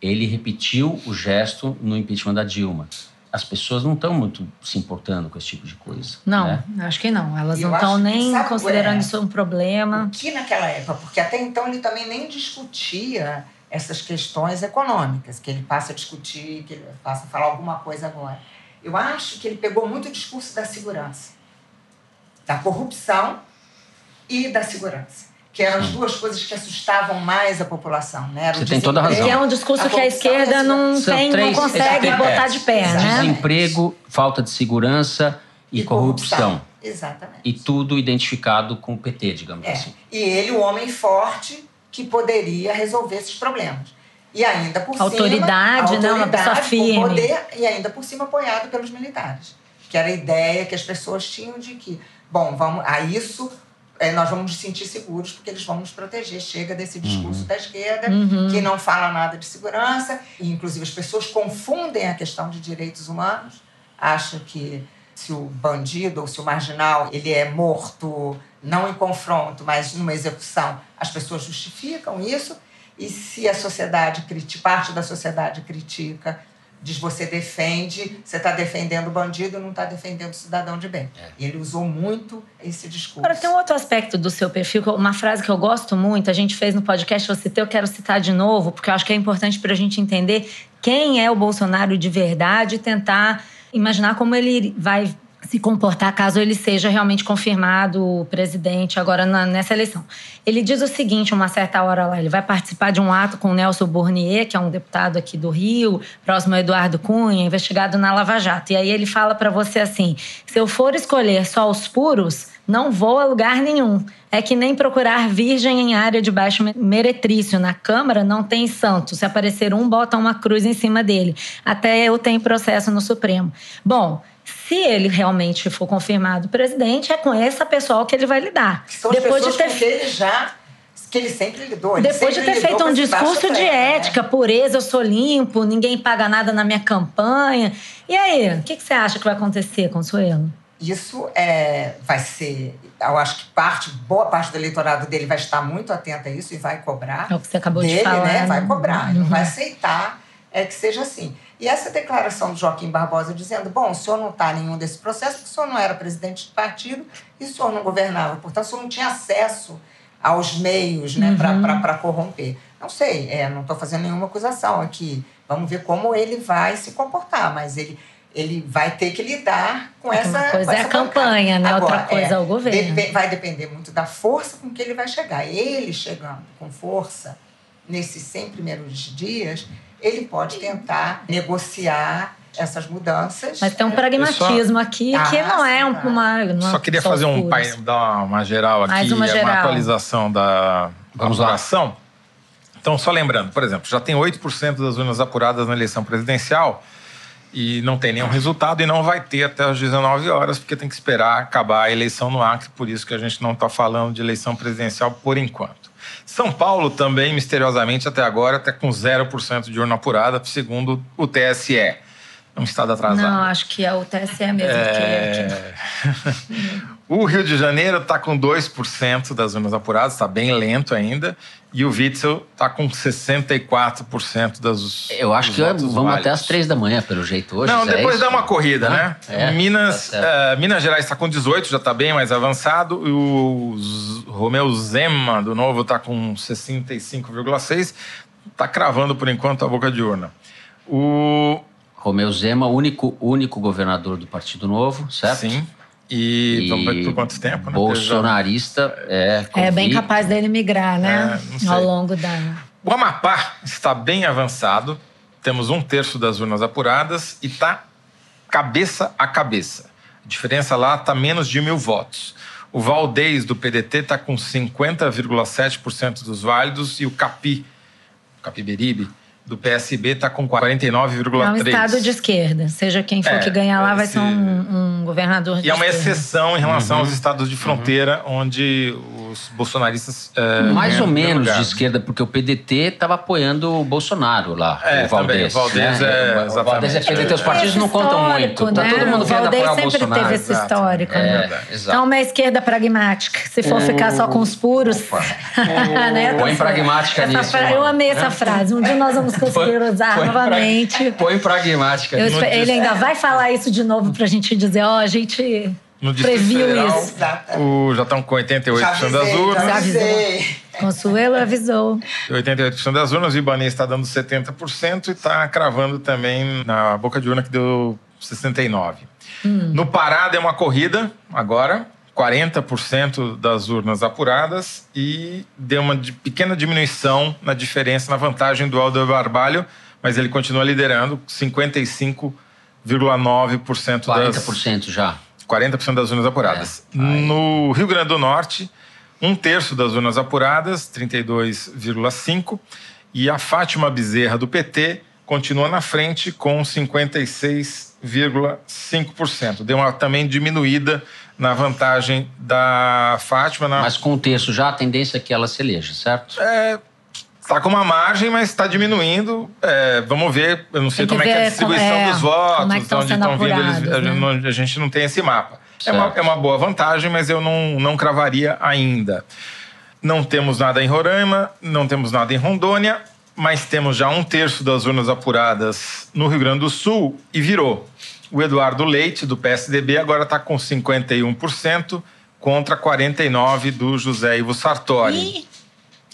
ele repetiu o gesto no impeachment da Dilma. As pessoas não estão muito se importando com esse tipo de coisa. Não, né? acho que não. Elas Eu não estão nem sabe, considerando é, isso um problema. que naquela época, porque até então ele também nem discutia essas questões econômicas, que ele passa a discutir, que ele passa a falar alguma coisa agora. Eu acho que ele pegou muito o discurso da segurança, da corrupção e da segurança, que eram as duas coisas que assustavam mais a população, né? Você tem toda a razão. Que é um discurso A que a corrupção esquerda e a não, São tem, três- não consegue é, botar de pé, exatamente. né? Desemprego, falta de segurança e, corrupção. Exatamente. E tudo identificado com o PT, digamos É. assim. E ele, o homem forte, que poderia resolver esses problemas. E ainda por Autoridade, cima. né? Uma pessoa autoridade, firme. Poder, e ainda por cima apoiado pelos militares. Que era a ideia que as pessoas tinham de que, bom, vamos, a isso é, nós vamos nos sentir seguros porque eles vão nos proteger. Chega desse discurso da esquerda, Uhum. que não fala nada de segurança, e inclusive as pessoas confundem a questão de direitos humanos acha que se o bandido ou se o marginal ele é morto não em confronto, mas numa execução, as pessoas justificam isso. E se a sociedade, parte da sociedade critica, diz você defende, você está defendendo o bandido, não está defendendo o cidadão de bem. É. E ele usou muito esse discurso. Agora, tem um outro aspecto do seu perfil, uma frase que eu gosto muito, a gente fez no podcast, eu citei, eu quero citar de novo, porque eu acho que é importante para a gente entender quem é o Bolsonaro de verdade e tentar imaginar como ele vai se comportar caso ele seja realmente confirmado presidente agora na, nessa eleição. Ele diz o seguinte, uma certa hora lá, ele vai participar de um ato com o Nelson Bournier, que é um deputado aqui do Rio, próximo ao Eduardo Cunha, investigado na Lava Jato. E aí ele fala para você assim: se eu for escolher só os puros, não vou a lugar nenhum. É que nem procurar virgem em área de baixo meretrício. Na Câmara não tem santo. Se aparecer um, bota uma cruz em cima dele. Até eu tenho processo no Supremo. Bom, se ele realmente for confirmado presidente, é com essa pessoa que ele vai lidar. São Depois de ter que ele já que ele sempre lidou. Ele Depois sempre de ter feito um discurso de né? ética, né? pureza, eu sou limpo, ninguém paga nada na minha campanha. E aí, o que, que você acha que vai acontecer, Consuelo? Isso é, vai ser. Eu acho que parte, boa parte do eleitorado dele vai estar muito atenta a isso e vai cobrar. É o que você acabou dele, de falar. Né? Vai cobrar, uhum. não vai aceitar é, que seja assim. E essa declaração do Joaquim Barbosa dizendo: bom, o senhor não está em nenhum desse processo, porque o senhor não era presidente de partido e o senhor não governava, portanto, o senhor não tinha acesso aos meios né, uhum. para corromper. Não sei, é, não estou fazendo nenhuma acusação aqui. Vamos ver como ele vai se comportar, mas ele, ele vai ter que lidar com essa. Uma coisa é a campanha, né? Agora, Outra coisa é o governo. Dep vai depender muito da força com que ele vai chegar. Ele chegando com força nesses 100 primeiros dias ele pode tentar negociar essas mudanças. Mas tem um pragmatismo só... aqui ah, que não é uma. Não só queria fazer um pai, dar uma geral aqui, Mais uma, geral. uma atualização da Vamos apuração. Então, só lembrando, por exemplo, já tem 8% das urnas apuradas na eleição presidencial e não tem nenhum resultado e não vai ter até as 19 horas, porque tem que esperar acabar a eleição no Acre, por isso que a gente não está falando de eleição presidencial por enquanto. São Paulo também, misteriosamente, até agora, está com 0% de urna apurada, segundo o TSE. É um estado atrasado. Não, acho que é o TSE mesmo. É... Que... o Rio de Janeiro está com 2% das urnas apuradas, está bem lento ainda. E o Witzel está com 64% das. Eu acho que vamos válidos. até às três da manhã, pelo jeito hoje. Não, é depois é dá uma corrida, né? É, Minas, tá uh, Minas Gerais está com 18, já está bem mais avançado. E o Romeu Zema, do Novo, está com 65,6. Está cravando, por enquanto, a boca de urna. O. Romeu Zema, único, único governador do Partido Novo, certo? Sim. E, e vamos ver por quanto tempo, né? Bolsonarista é. É bem capaz dele migrar, né? É, Ao longo da. O Amapá está bem avançado. Temos um terço das urnas apuradas e está cabeça a cabeça. A diferença lá está menos de mil votos. O Valdez do PDT está com 50,7% dos válidos e o Capi, Capiberibe, do PSB está com 49,3%. É um estado de esquerda. Seja quem for é, que ganhar lá, vai ser um, um governador de E é uma exceção em relação uhum. aos estados de fronteira, uhum. onde os bolsonaristas. É, Mais ou menos lugar. de esquerda, porque o PDT estava apoiando o Bolsonaro lá. É, o Valdez. O Valdez né? é. O Valdez é PDT. Os partidos não contam muito. Tá né? Tá todo mundo querendo apoiar o Bolsonaro. O Valdez sempre teve esse histórico. É, né? Então, uma esquerda pragmática. Se for o... ficar só com os puros. né? Põe pragmática essa nisso. Fra... Eu amei essa frase. Um dia nós vamos conseguir usar põe novamente. Pra... Põe pragmática. Eu, ele ainda vai falar isso de novo pra gente dizer, ó, oh, a gente no Previu Federal, isso. O, já estão com 88% já avisei, das urnas. Já avisei. Consuelo avisou. 88% das urnas, o Ibanez está dando 70% e está cravando também na boca de urna que deu 69%. Hum. No Pará deu uma corrida agora, 40% das urnas apuradas e deu uma pequena diminuição na diferença, na vantagem do Aldo Barbalho, mas ele continua liderando, 55,9% das... 40% já. 40% das urnas apuradas. É, no Rio Grande do Norte, um terço das urnas apuradas, 32,5%. E a Fátima Bezerra, do PT, continua na frente com 56,5%. Deu uma também diminuída na vantagem da Fátima. Na... Mas com o terço já, a tendência é que ela se eleja, certo? É, Está com uma margem, mas está diminuindo. É, vamos ver, eu não sei como é que é a distribuição é, dos votos, é onde estão vindo, eles, né? a, gente, a, gente, não tem esse mapa. É uma, é uma, boa vantagem, mas eu não, não cravaria ainda. Não temos nada em Roraima, não temos nada em Rondônia, mas temos já um terço das urnas apuradas no Rio Grande do Sul e virou. O Eduardo Leite, do PSDB, agora está com 51% contra 49% do José Ivo Sartori. E...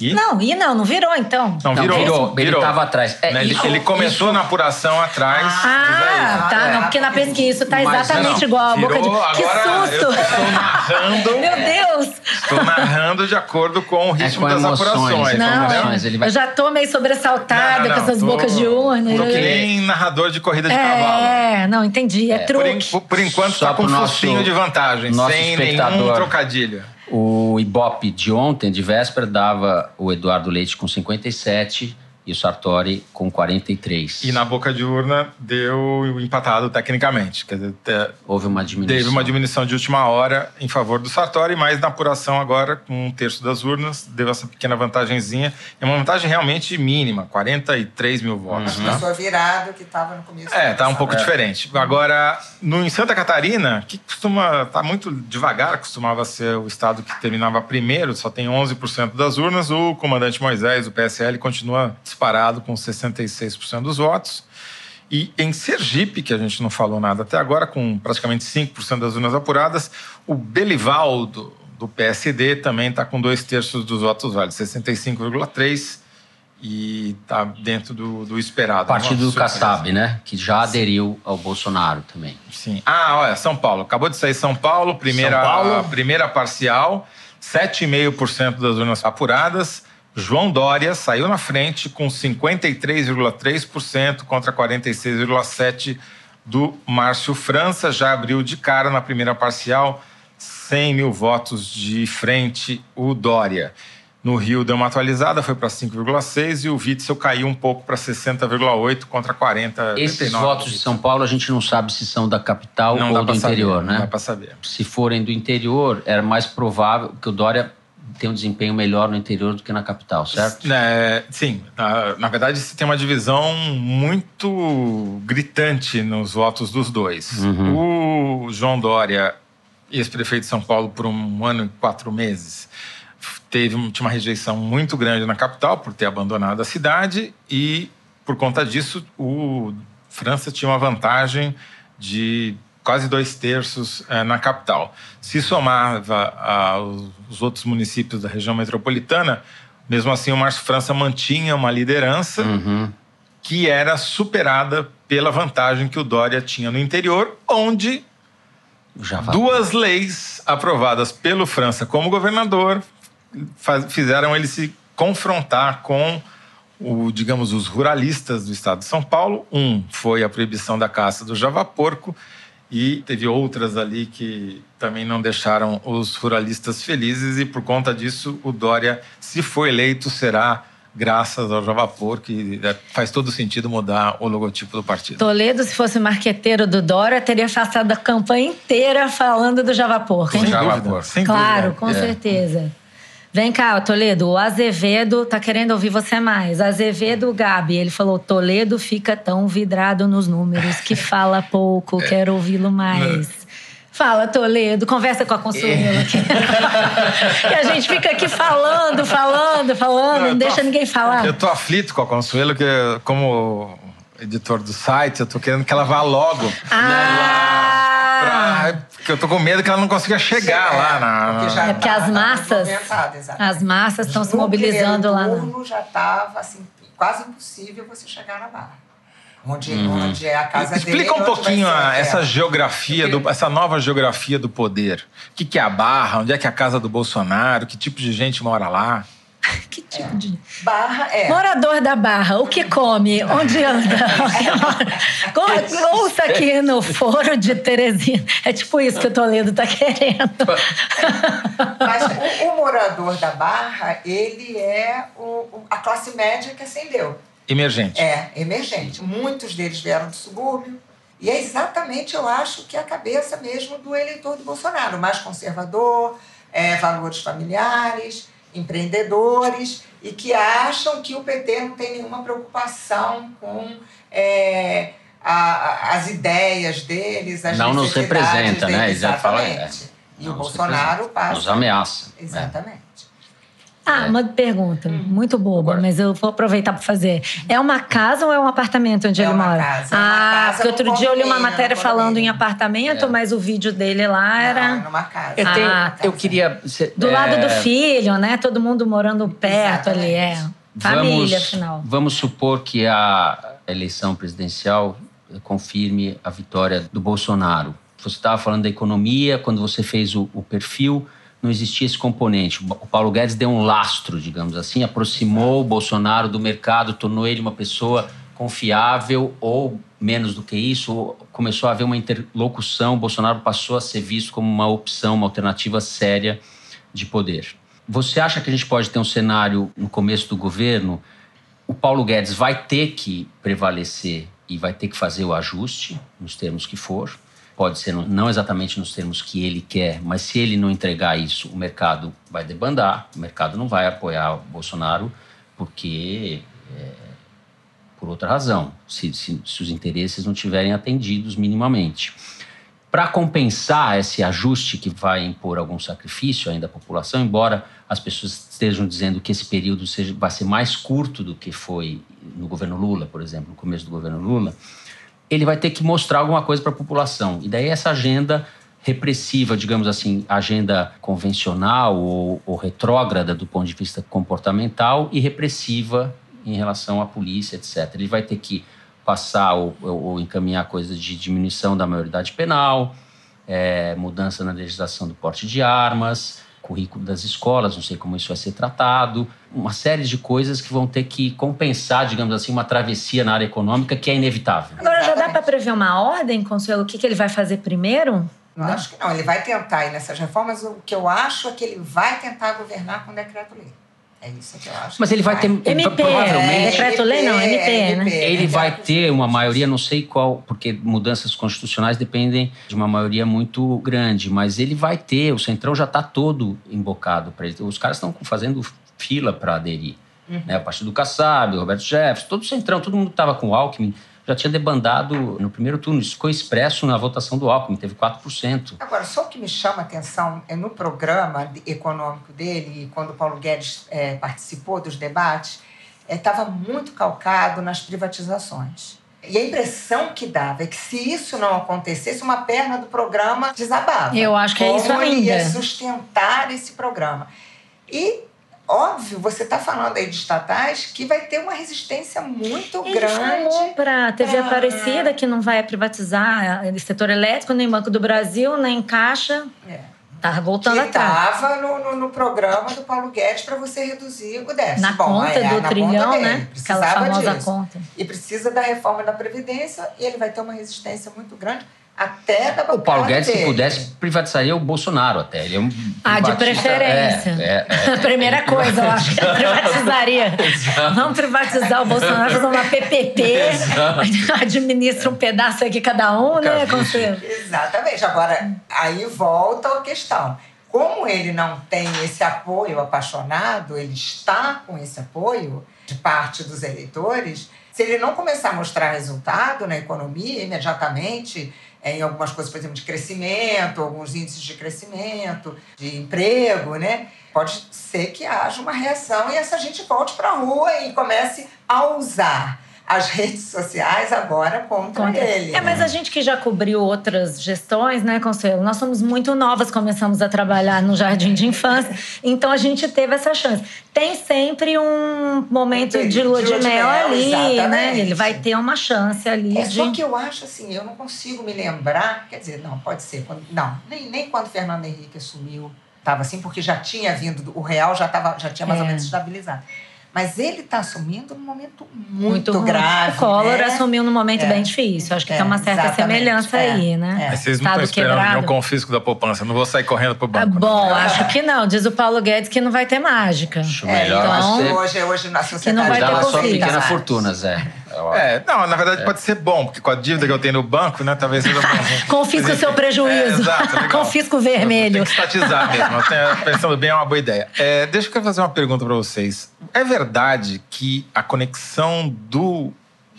E? Não, e não, não virou então. Não, virou. Não, virou, virou. Ele estava atrás. É, ele, ele, começou isso. na apuração atrás. Ah, tá. É. Não, porque na pesquisa isso tá exatamente não, igual a boca de. Que agora susto! Eu estou narrando. Meu Deus! Estou narrando de acordo com o ritmo é com das emoções, apurações. Não, emoções, ele vai... Eu já tô meio sobressatada com essas tô, bocas de urna. Tô que nem narrador de corrida de é, cavalo. É, não, entendi. É, truque. Por, por enquanto, Só tá com um focinho de vantagem, sem espectador. nenhum trocadilho. O Ibope de ontem, de véspera, dava o Eduardo Leite com 57 e o Sartori com 43. E na boca de urna deu empatado tecnicamente. Quer dizer, houve uma diminuição. Teve uma diminuição de última hora em favor do Sartori, mas na apuração agora, com um terço das urnas, deu essa pequena vantagenzinha. É uma vantagem realmente mínima, 43 mil votos. Uhum. Tá? Sua virada que estava no começo. É, tá um pouco é. diferente. Agora, no, em Santa Catarina, que costuma tá muito devagar, costumava ser o estado que terminava primeiro, só tem 11% das urnas, o comandante Moisés, o PSL, continua disparado com 66% dos votos. E em Sergipe, que a gente não falou nada até agora, com praticamente 5% das urnas apuradas, o Belivaldo, do PSD, também está com dois terços dos votos válidos, 65,3% e está dentro do, do esperado. Partido do Kassab, né? Que já aderiu ao Bolsonaro também. Sim. Ah, olha, São Paulo. Acabou de sair São Paulo, primeira, São Paulo. primeira parcial, 7,5% das urnas apuradas. João Dória saiu na frente com 53,3% contra 46,7% do Márcio França. Já abriu de cara na primeira parcial, 100 mil votos de frente o Dória. No Rio deu uma atualizada, foi para 5,6 e o Witzel caiu um pouco para 60,8 contra 40. Esses 39, votos de São Paulo a gente não sabe se são da capital não ou do interior, saber, né? Não dá para saber. Se forem do interior, era mais provável que o Dória tem um desempenho melhor no interior do que na capital, certo? É, sim. Na, na verdade, tem uma divisão muito gritante nos votos dos dois. Uhum. O João Dória, ex-prefeito de São Paulo por um ano e quatro meses, teve tinha uma rejeição muito grande na capital por ter abandonado a cidade e, por conta disso, o França tinha uma vantagem de quase dois terços é, na capital. Se somava aos outros municípios da região metropolitana, mesmo assim o Márcio França mantinha uma liderança uhum. que era superada pela vantagem que o Dória tinha no interior, onde duas leis aprovadas pelo França como governador fizeram ele se confrontar com o, digamos, os ruralistas do estado de São Paulo. Um foi a proibição da caça do javaporco e teve outras ali que também não deixaram os ruralistas felizes e por conta disso o Dória, se for eleito, será graças ao Javapor, que é, faz todo sentido mudar o logotipo do partido. Toledo, se fosse marqueteiro do Dória, teria passado a campanha inteira falando do Javapor. Sem Javapor, sem Claro, dúvida. com é. certeza. Vem cá, Toledo, o Azevedo tá querendo ouvir você mais. Azevedo Gabi, ele falou: Toledo fica tão vidrado nos números que fala pouco, quero ouvi-lo mais. Fala, Toledo, conversa com a Consuelo aqui. e a gente fica aqui falando, falando, falando, não, não deixa ninguém falar. Eu tô aflito com a Consuelo, que como editor do site, eu tô querendo que ela vá logo. Ah! Pra, porque eu tô com medo que ela não consiga chegar é, lá na. Porque já é porque as massas. As massas estão se mobilizando lá. No já estava assim, quase impossível você chegar na barra. Onde, uhum. onde é a casa Explica dele. Explica um pouquinho a, essa geografia, do, essa nova geografia do poder. O que, que é a Barra? Onde é que é a casa do Bolsonaro? Que tipo de gente mora lá? que tipo é. de. Barra é. Morador da Barra, o que come? Onde anda? Ouça aqui no Foro de Teresina. É tipo isso que o Toledo está querendo. Mas o, o, morador da Barra, ele é o, a classe média que ascendeu. Emergente. É, emergente. Muitos deles vieram do subúrbio. E é exatamente, eu acho, que é a cabeça mesmo do eleitor do Bolsonaro. Mais conservador, é, valores familiares empreendedores e que acham que o PT não tem nenhuma preocupação com é, a, as ideias deles, as não nos representa, deles, né? Exatamente. É, e o Bolsonaro passa. Nos ameaça. É. Exatamente. Ah, é. uma pergunta, hum. muito boba, Agora. mas eu vou aproveitar para fazer. É uma casa ou é um apartamento onde é ele mora? Casa, é ah, casa porque outro dia eu li uma matéria falando em apartamento, é. mas o vídeo dele lá era. Não, numa casa. Eu, tenho, ah, tá. eu queria. Do lado do filho, né? Todo mundo morando perto Exatamente. ali. É. Família, vamos, afinal. Vamos supor que a eleição presidencial confirme a vitória do Bolsonaro. Você estava falando da economia, quando você fez o, o perfil não existia esse componente. O Paulo Guedes deu um lastro, digamos assim, aproximou o Bolsonaro do mercado, tornou ele uma pessoa confiável ou menos do que isso, começou a haver uma interlocução, o Bolsonaro passou a ser visto como uma opção, uma alternativa séria de poder. Você acha que a gente pode ter um cenário no começo do governo? O Paulo Guedes vai ter que prevalecer e vai ter que fazer o ajuste, nos termos que for, pode ser não exatamente nos termos que ele quer, mas se ele não entregar isso, o mercado vai debandar, o mercado não vai apoiar o Bolsonaro, porque é, por outra razão, se, se, se os interesses não tiverem atendidos minimamente. Para compensar esse ajuste que vai impor algum sacrifício ainda à população, embora as pessoas estejam dizendo que esse período seja, vai ser mais curto do que foi no governo Lula, por exemplo, no começo do governo Lula, ele vai ter que mostrar alguma coisa para a população. E daí essa agenda repressiva, digamos assim, agenda convencional ou, ou, retrógrada do ponto de vista comportamental e repressiva em relação à polícia, etc. Ele vai ter que passar ou, ou encaminhar coisas de diminuição da maioridade penal, é, mudança na legislação do porte de armas, currículo das escolas, não sei como isso vai ser tratado, uma série de coisas que vão ter que compensar, digamos assim, uma travessia na área econômica que é inevitável. Agora, para prever uma ordem, Consuelo? O que, que ele vai fazer primeiro? Não, acho que não. Ele vai tentar ir nessas reformas. O que eu acho é que ele vai tentar governar com decreto-lei. É isso que eu acho. Mas ele vai ter. MP, provavelmente. É, decreto-lei não, MP, é, né? Ele vai ter uma maioria, não sei qual, porque mudanças constitucionais dependem de uma maioria muito grande, mas ele vai ter, o Centrão já está todo embocado para ele. Os caras estão fazendo fila para aderir. Uhum. Né? O Partido do Kassab, o Roberto Jefferson, todo o Centrão, todo mundo estava com o Alckmin já tinha debandado no primeiro turno. Isso ficou expresso na votação do Alckmin, teve 4%. Agora, só o que me chama a atenção é no programa econômico dele, quando o Paulo Guedes é, participou dos debates, estava é, muito calcado nas privatizações. E a impressão que dava é que se isso não acontecesse, uma perna do programa desabava. Eu acho que é isso ainda. Como ia sustentar esse programa. E óbvio, você está falando aí de estatais que vai ter uma resistência muito Ele grande. para a TV pra... Aparecida, que não vai privatizar o setor elétrico, nem Banco do Brasil, nem Caixa. É. Tá voltando que atrás. estava no, no, no, programa do Paulo Guedes para você reduzir o déficit. Na Bom, conta é, do na trilhão, conta né? Aquela famosa disso. conta. E precisa da reforma da Previdência e ele vai ter uma resistência muito grande até da O Paulo Guedes, dele. se pudesse, privatizaria o Bolsonaro até. Ele é um ah, de preferência. É, é, é. Primeira coisa, eu acho que ele privatizaria. Vamos privatizar o Bolsonaro, fazer uma PPP, administra um pedaço aqui cada um, né, Conselho? Exatamente. Agora, aí volta a questão. Como ele não tem esse apoio apaixonado, ele está com esse apoio de parte dos eleitores, se ele não começar a mostrar resultado na economia imediatamente, em algumas coisas, por exemplo, de crescimento, alguns índices de crescimento, de emprego, né? Pode ser que haja uma reação e essa gente volte para a rua e comece a usar as redes sociais agora contra, contra. ele. É, mas a gente que já cobriu outras gestões, né, Consuelo? Nós somos muito novas, começamos a trabalhar no jardim de infância, então a gente teve essa chance. Tem sempre um momento de lua de, de, de mel, ali, exatamente. né? Ele vai ter uma chance ali. É de... só que eu acho assim, eu não consigo me lembrar, quer dizer, não, pode ser. Quando, não, nem, nem quando Fernando Henrique assumiu estava assim, porque já tinha vindo, o real já, tava, já tinha mais é. ou menos estabilizado. Mas ele está assumindo num momento muito, muito grave. O Collor né? assumiu num momento é. bem difícil. Acho que é, tem uma certa semelhança é. aí, né? É. Mas vocês não estão esperando quebrado. nenhum confisco da poupança. Não vou sair correndo pro banco. Ah, bom, né? acho que não. Diz o Paulo Guedes que não vai ter mágica. Acho melhor. Então, hoje, hoje na sociedade que não vai ter só pequenas fortunas, é. É, não, na verdade é. pode ser bom, porque com a dívida que eu tenho no banco, né, talvez seja bom. Confisca o seu prejuízo. É, exato, Confisca o vermelho. Tem que estatizar mesmo. Pensando bem, é uma boa ideia. É, deixa eu fazer uma pergunta para vocês. É verdade que a conexão do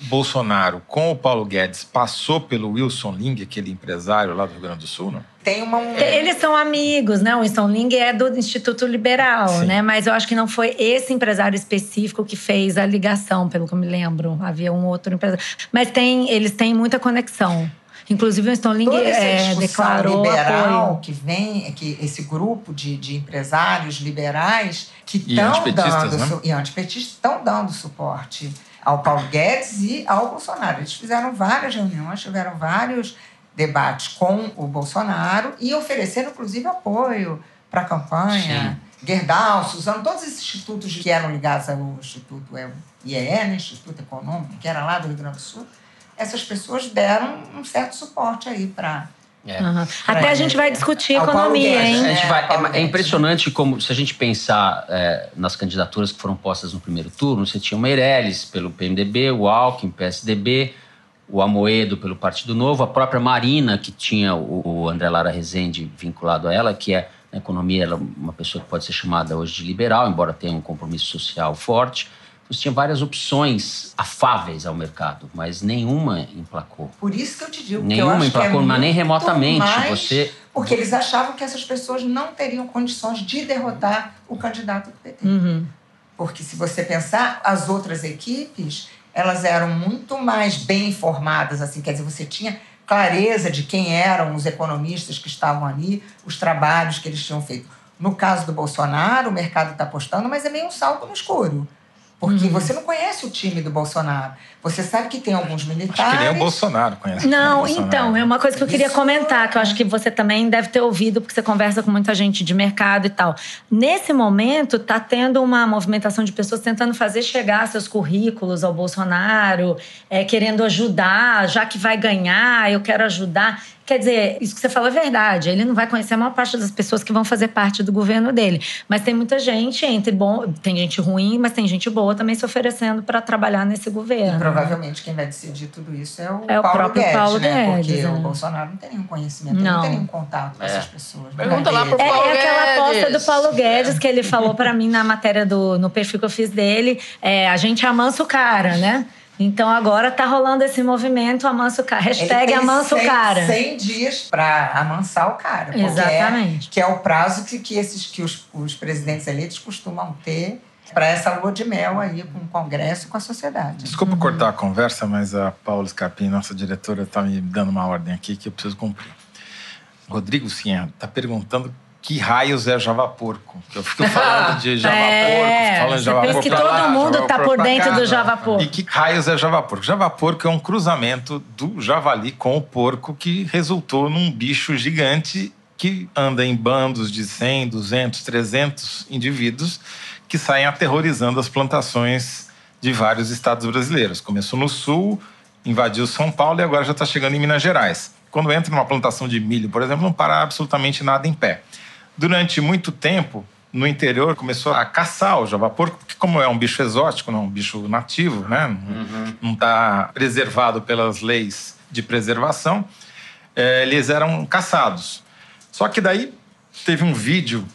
Bolsonaro com o Paulo Guedes passou pelo Wilson Ling, aquele empresário lá do Rio Grande do Sul, não? Tem uma... Eles são amigos, né? O Wilson Ling é do Instituto Liberal, Sim. né? Mas eu acho que não foi esse empresário específico que fez a ligação, pelo que eu me lembro. Havia um outro empresário. Mas tem, eles têm muita conexão. Inclusive, o Winston Ling é, declarou liberal apoio. que vem, que esse grupo de, de empresários liberais que estão dando né? e antipetistas estão dando suporte ao Paulo Guedes e ao Bolsonaro. Eles fizeram várias reuniões, tiveram vários debates com o Bolsonaro e ofereceram, inclusive, apoio para a campanha. Sim. Gerdau, Suzano, todos esses institutos que eram ligados ao Instituto IEE, né, Instituto Econômico, que era lá do Rio Grande do Sul, essas pessoas deram um certo suporte aí para é. Uhum. Até a gente vai discutir economia, hein? Vai, é, é, impressionante como, se a gente pensar é, nas candidaturas que foram postas no primeiro turno, você tinha o Meirelles pelo PMDB, o Alckmin, PSDB, o Amoedo pelo Partido Novo, a própria Marina, que tinha o, o André Lara Rezende vinculado a ela, que é, na economia, ela é uma pessoa que pode ser chamada hoje de liberal, embora tenha um compromisso social forte. Você tinha várias opções afáveis ao mercado, mas nenhuma emplacou. Por isso que eu te digo. Nenhuma é emplacou, é mas nem remotamente. Mais, você... Porque eles achavam que essas pessoas não teriam condições de derrotar o candidato do PT. Uhum. Porque se você pensar, as outras equipes, elas eram muito mais bem informadas, assim, quer dizer, você tinha clareza de quem eram os economistas que estavam ali, os trabalhos que eles tinham feito. No caso do Bolsonaro, o mercado está apostando, mas é meio um salto no escuro. Porque uhum. você não conhece o time do Bolsonaro. Você sabe que tem alguns militares. Acho que nem o Bolsonaro conhece. Não, o então, é uma coisa que eu queria Isso comentar, que eu acho que você também deve ter ouvido, porque você conversa com muita gente de mercado e tal. Nesse momento, está tendo uma movimentação de pessoas tentando fazer chegar seus currículos ao Bolsonaro, é, querendo ajudar, já que vai ganhar, eu quero ajudar. Quer dizer, isso que você fala é verdade. Ele não vai conhecer a maior parte das pessoas que vão fazer parte do governo dele. Mas tem muita gente entre bom, tem gente ruim, mas tem gente boa também se oferecendo para trabalhar nesse governo. E provavelmente quem vai decidir tudo isso é o, é Paulo o próprio Guedes, Paulo né? Guedes, Porque é. o Bolsonaro não tem nenhum conhecimento, não, não tem nenhum contato com é. essas pessoas. Pergunta lá pro Paulo é, é aquela aposta do Paulo Guedes que ele falou para mim na matéria do no perfil que eu fiz dele. É, a gente amansa o cara, né? Então agora tá rolando esse movimento amansa o cara. Hashtag amansa o cara. 100 dias para amansar o cara. Exatamente. É, que é o prazo que, que, esses, que os, os presidentes eleitos costumam ter para essa lua de mel aí com o Congresso e com a sociedade. Desculpa uhum. cortar a conversa, mas a Paula Scarpim, nossa diretora, está me dando uma ordem aqui que eu preciso cumprir. Rodrigo Sinha está perguntando que raios é Java Porco? Que eu fico falando de Java é, Porco, falando Java Porco. que todo lá, mundo está por dentro cá, do Java Porco. E que raios é Java Porco? Java Porco é um cruzamento do javali com o porco que resultou num bicho gigante que anda em bandos de 100, 200, 300 indivíduos que saem aterrorizando as plantações de vários estados brasileiros. Começou no sul, invadiu São Paulo e agora já está chegando em Minas Gerais. Quando entra numa plantação de milho, por exemplo, não para absolutamente nada em pé. Durante muito tempo, no interior começou a caçar o javaporco, porque como é um bicho exótico, não é um bicho nativo, né? não está uhum. preservado pelas leis de preservação, é, eles eram caçados. Só que daí teve um vídeo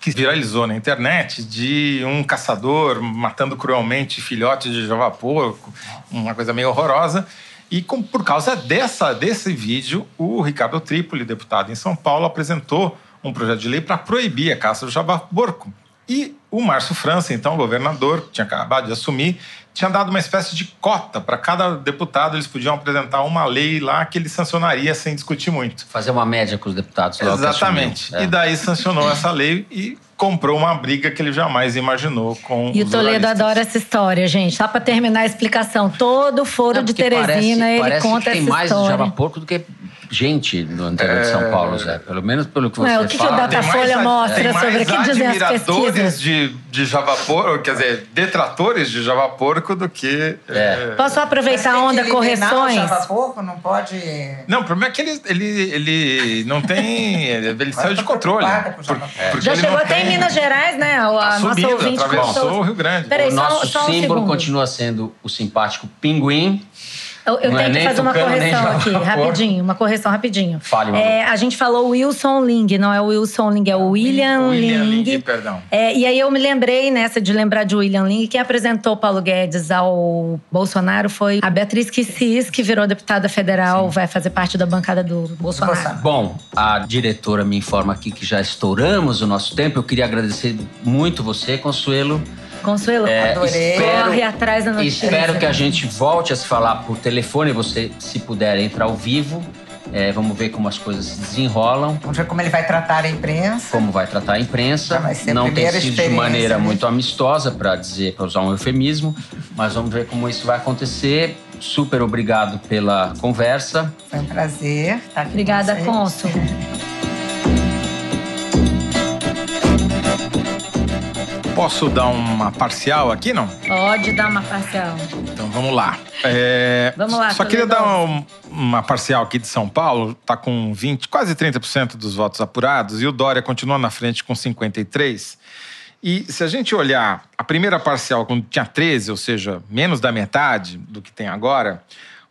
que viralizou na internet de um caçador matando cruelmente filhotes de javaporco, uma coisa meio horrorosa. E com, por causa dessa, desse vídeo, o Ricardo Trípoli, deputado em São Paulo, apresentou um projeto de lei para proibir a caça do javaporco. E o Márcio França, então governador, que tinha acabado de assumir, tinha dado uma espécie de cota para cada deputado, eles podiam apresentar uma lei lá que ele sancionaria sem discutir muito. Fazer uma média com os deputados. Exatamente. É. E daí sancionou essa lei e comprou uma briga que ele jamais imaginou com E o Toledo adora essa história, gente. Só para terminar a explicação, todo o foro Não, de Teresina, parece, ele parece conta que essa tem história. mais Java Porco do que gente no interior de São Paulo, Zé. Pelo menos pelo que você Ué, o que, que o fala. Datafolha mostra tem sobre mais o que dizem as admiradores pesquisas? de, de Javaporco, quer dizer, detratores de Javaporco do que... É. Posso aproveitar a onda correções? Pouco, não pode. Não, o problema é que ele, ele, ele não tem... Ele saiu de controle. Por- Javaporco. porque Já chegou até em tem- Minas Gerais, né? A, a Tá nossa subindo, ouvinte atravessou contou. o Rio Grande. Peraí, O só, nosso só um símbolo segundo. continua sendo o simpático pinguim. Eu, eu é tenho que nem fazer uma correção aqui, rapidinho. Uma correção rapidinho. Fale, é, A gente falou Wilson Ling, não é o Wilson Ling, é o William, William Ling. Ling, perdão. É, e aí eu me lembrei nessa de lembrar de William Ling, quem apresentou Paulo Guedes ao Bolsonaro foi a Beatriz Kissis, que virou deputada federal, vai fazer parte da bancada do Bolsonaro. Bolsonaro. Bom, a diretora me informa aqui que já estouramos o nosso tempo. Eu queria agradecer muito você, Consuelo. Consuelo, É, Adorei. espero- corre atrás da notícia. Espero que a gente volte a se falar por telefone. Você, se puder, entrar ao vivo. É, vamos ver como as coisas se desenrolam. Vamos ver como ele vai tratar a imprensa. como vai tratar a imprensa. Já vai ser a Não tem sido de maneira né? muito amistosa, para dizer, para usar um eufemismo, mas vamos ver como isso vai acontecer. Super obrigado pela conversa. Foi um prazer estar aqui com Obrigada, vocês. Posso dar uma parcial aqui, não? Pode dar uma parcial. Então vamos lá. É, Vamos lá, Só queria dar um- uma parcial aqui de São Paulo. Tá com 20, quase 30% dos votos apurados e o Dória continua na frente com 53. E se a gente olhar a primeira parcial quando tinha 13, ou seja, menos da metade do que tem agora,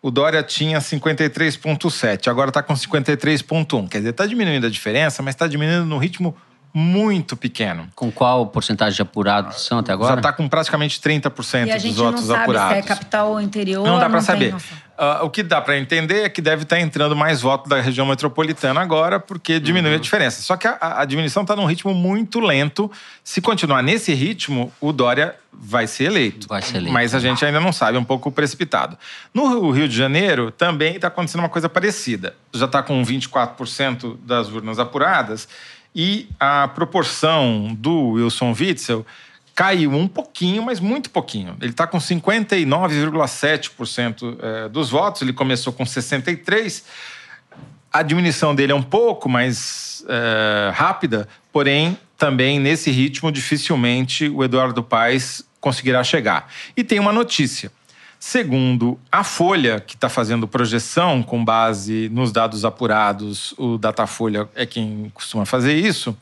o Dória tinha 53,7, agora está com 53,1. Quer dizer, está diminuindo a diferença, mas está diminuindo num ritmo muito pequeno. Com qual porcentagem de apurados são até agora? Já está com praticamente 30% E a dos gente não votos sabe apurados. se é capital ou interior. Não dá para saber. Ah, o que dá para entender é que deve estar entrando mais votos da região metropolitana agora, porque diminui a diferença. Só que a, a diminuição está num ritmo muito lento. Se continuar nesse ritmo, o Dória vai ser eleito. Vai ser eleito. Mas a gente ainda não sabe, é um pouco precipitado. No Rio de Janeiro, também está acontecendo uma coisa parecida. Já está com 24% das urnas apuradas e a proporção do Wilson Witzel caiu um pouquinho, mas muito pouquinho. Ele está com 59,7% eh, dos votos. Ele começou com 63%. A diminuição dele é um pouco mais eh, rápida, porém, também nesse ritmo, dificilmente o Eduardo Paes conseguirá chegar. E tem uma notícia. Segundo a Folha, que está fazendo projeção com base nos dados apurados, o Datafolha é quem costuma fazer isso,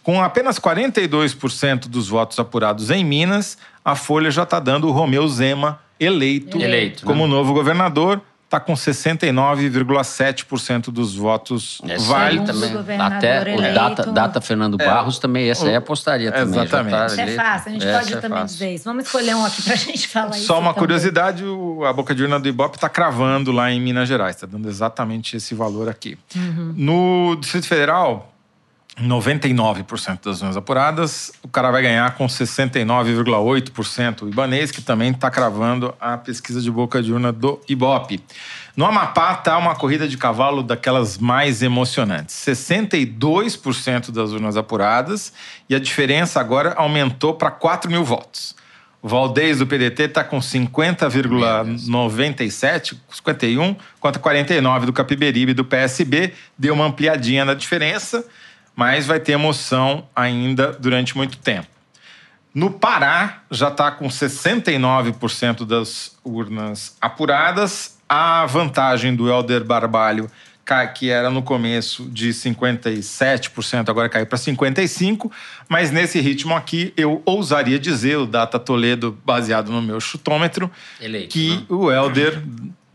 com apenas 42% dos votos apurados em Minas, a Folha já está dando o Romeu Zema eleito, Eleito, como né? novo governador. Está com 69,7% dos votos Essa aí válidos. Também. Até o data, data Fernando Barros também, essa aí apostaria também. já Exatamente. tá Isso é fácil, a gente Essa pode é também fácil. dizer isso. Vamos escolher um aqui pra gente falar isso. Só uma também. curiosidade, o- a boca de urna do Ibope está cravando lá em Minas Gerais, está dando exatamente esse valor aqui. Uhum. No Distrito Federal, 99% das urnas apuradas, o cara vai ganhar com 69,8%. O Ibanês, que também está cravando a pesquisa de boca de urna do Ibope. No Amapá está uma corrida de cavalo daquelas mais emocionantes. 62% das urnas apuradas e a diferença agora aumentou para 4 mil votos. O Valdez do PDT está com 50,97, 51, contra 49 do Capiberibe do PSB. Deu uma ampliadinha na diferença, mas vai ter emoção ainda durante muito tempo. No Pará, já está com 69% das urnas apuradas. A vantagem do Helder Barbalho, que era no começo de 57%, agora caiu para 55%. Mas nesse ritmo aqui, eu ousaria dizer, o Data Toledo, baseado no meu chutômetro, Eleito, que né? o Helder,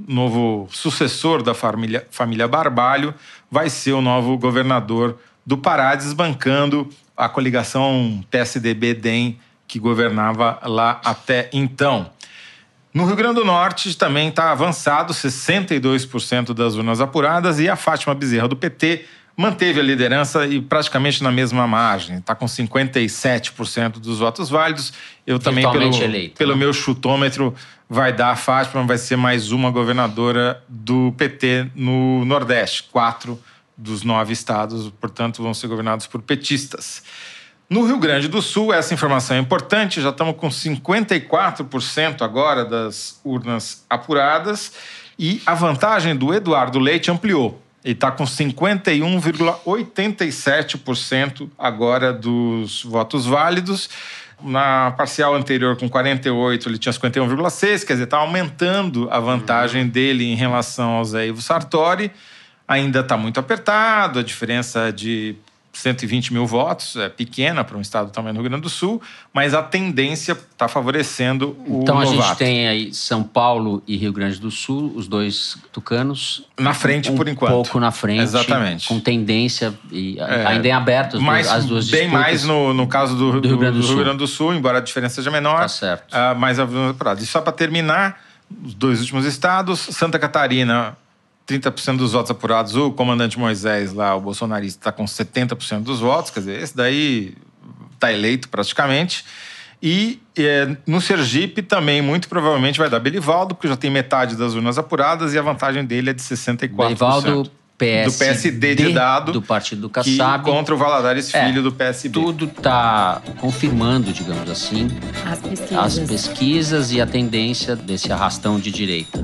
novo sucessor da família, família Barbalho, vai ser o novo governador do Pará, desbancando a coligação PSDB-DEM que governava lá até então. No Rio Grande do Norte também está avançado, 62% das urnas apuradas, e a Fátima Bezerra do PT manteve a liderança e praticamente na mesma margem. Está com 57% dos votos válidos. Eu também, pelo, eleito, pelo né? meu chutômetro, vai dar a Fátima, vai ser mais uma governadora do PT no Nordeste. Quatro dos nove estados, portanto, vão ser governados por petistas. No Rio Grande do Sul, essa informação é importante, já estamos com 54% agora das urnas apuradas e a vantagem do Eduardo Leite ampliou. e está com 51,87% agora dos votos válidos. Na parcial anterior, com 48, ele tinha 51,6, quer dizer, está aumentando a vantagem uhum. dele em relação ao Zé Ivo Sartori. Ainda está muito apertado, a diferença de 120 mil votos, é pequena para um estado do tamanho do Rio Grande do Sul, mas a tendência está favorecendo o Então a gente tem aí São Paulo e Rio Grande do Sul, os dois tucanos. Na frente, um por enquanto. Um pouco na frente. Exatamente. Com tendência, e é, ainda em aberto as, duas, as duas Bem mais no, no caso do, do, Rio Grande do, do, Rio Grande do Sul, embora a diferença seja menor. Tá certo. Uh, mais apurado. E só para terminar, os dois últimos estados, Santa Catarina 30% dos votos apurados, o comandante Moisés lá, o bolsonarista, está com 70% dos votos, quer dizer, esse daí está eleito praticamente. E é, no Sergipe também, muito provavelmente, vai dar Belivaldo, porque já tem metade das urnas apuradas e a vantagem dele é de 64%. Belivaldo, PSD, do PSD de dado. Do Partido Kassab. contra o Valadares é, Filho, do PSB. Tudo está confirmando, digamos assim, as pesquisas. as pesquisas e a tendência desse arrastão de direita.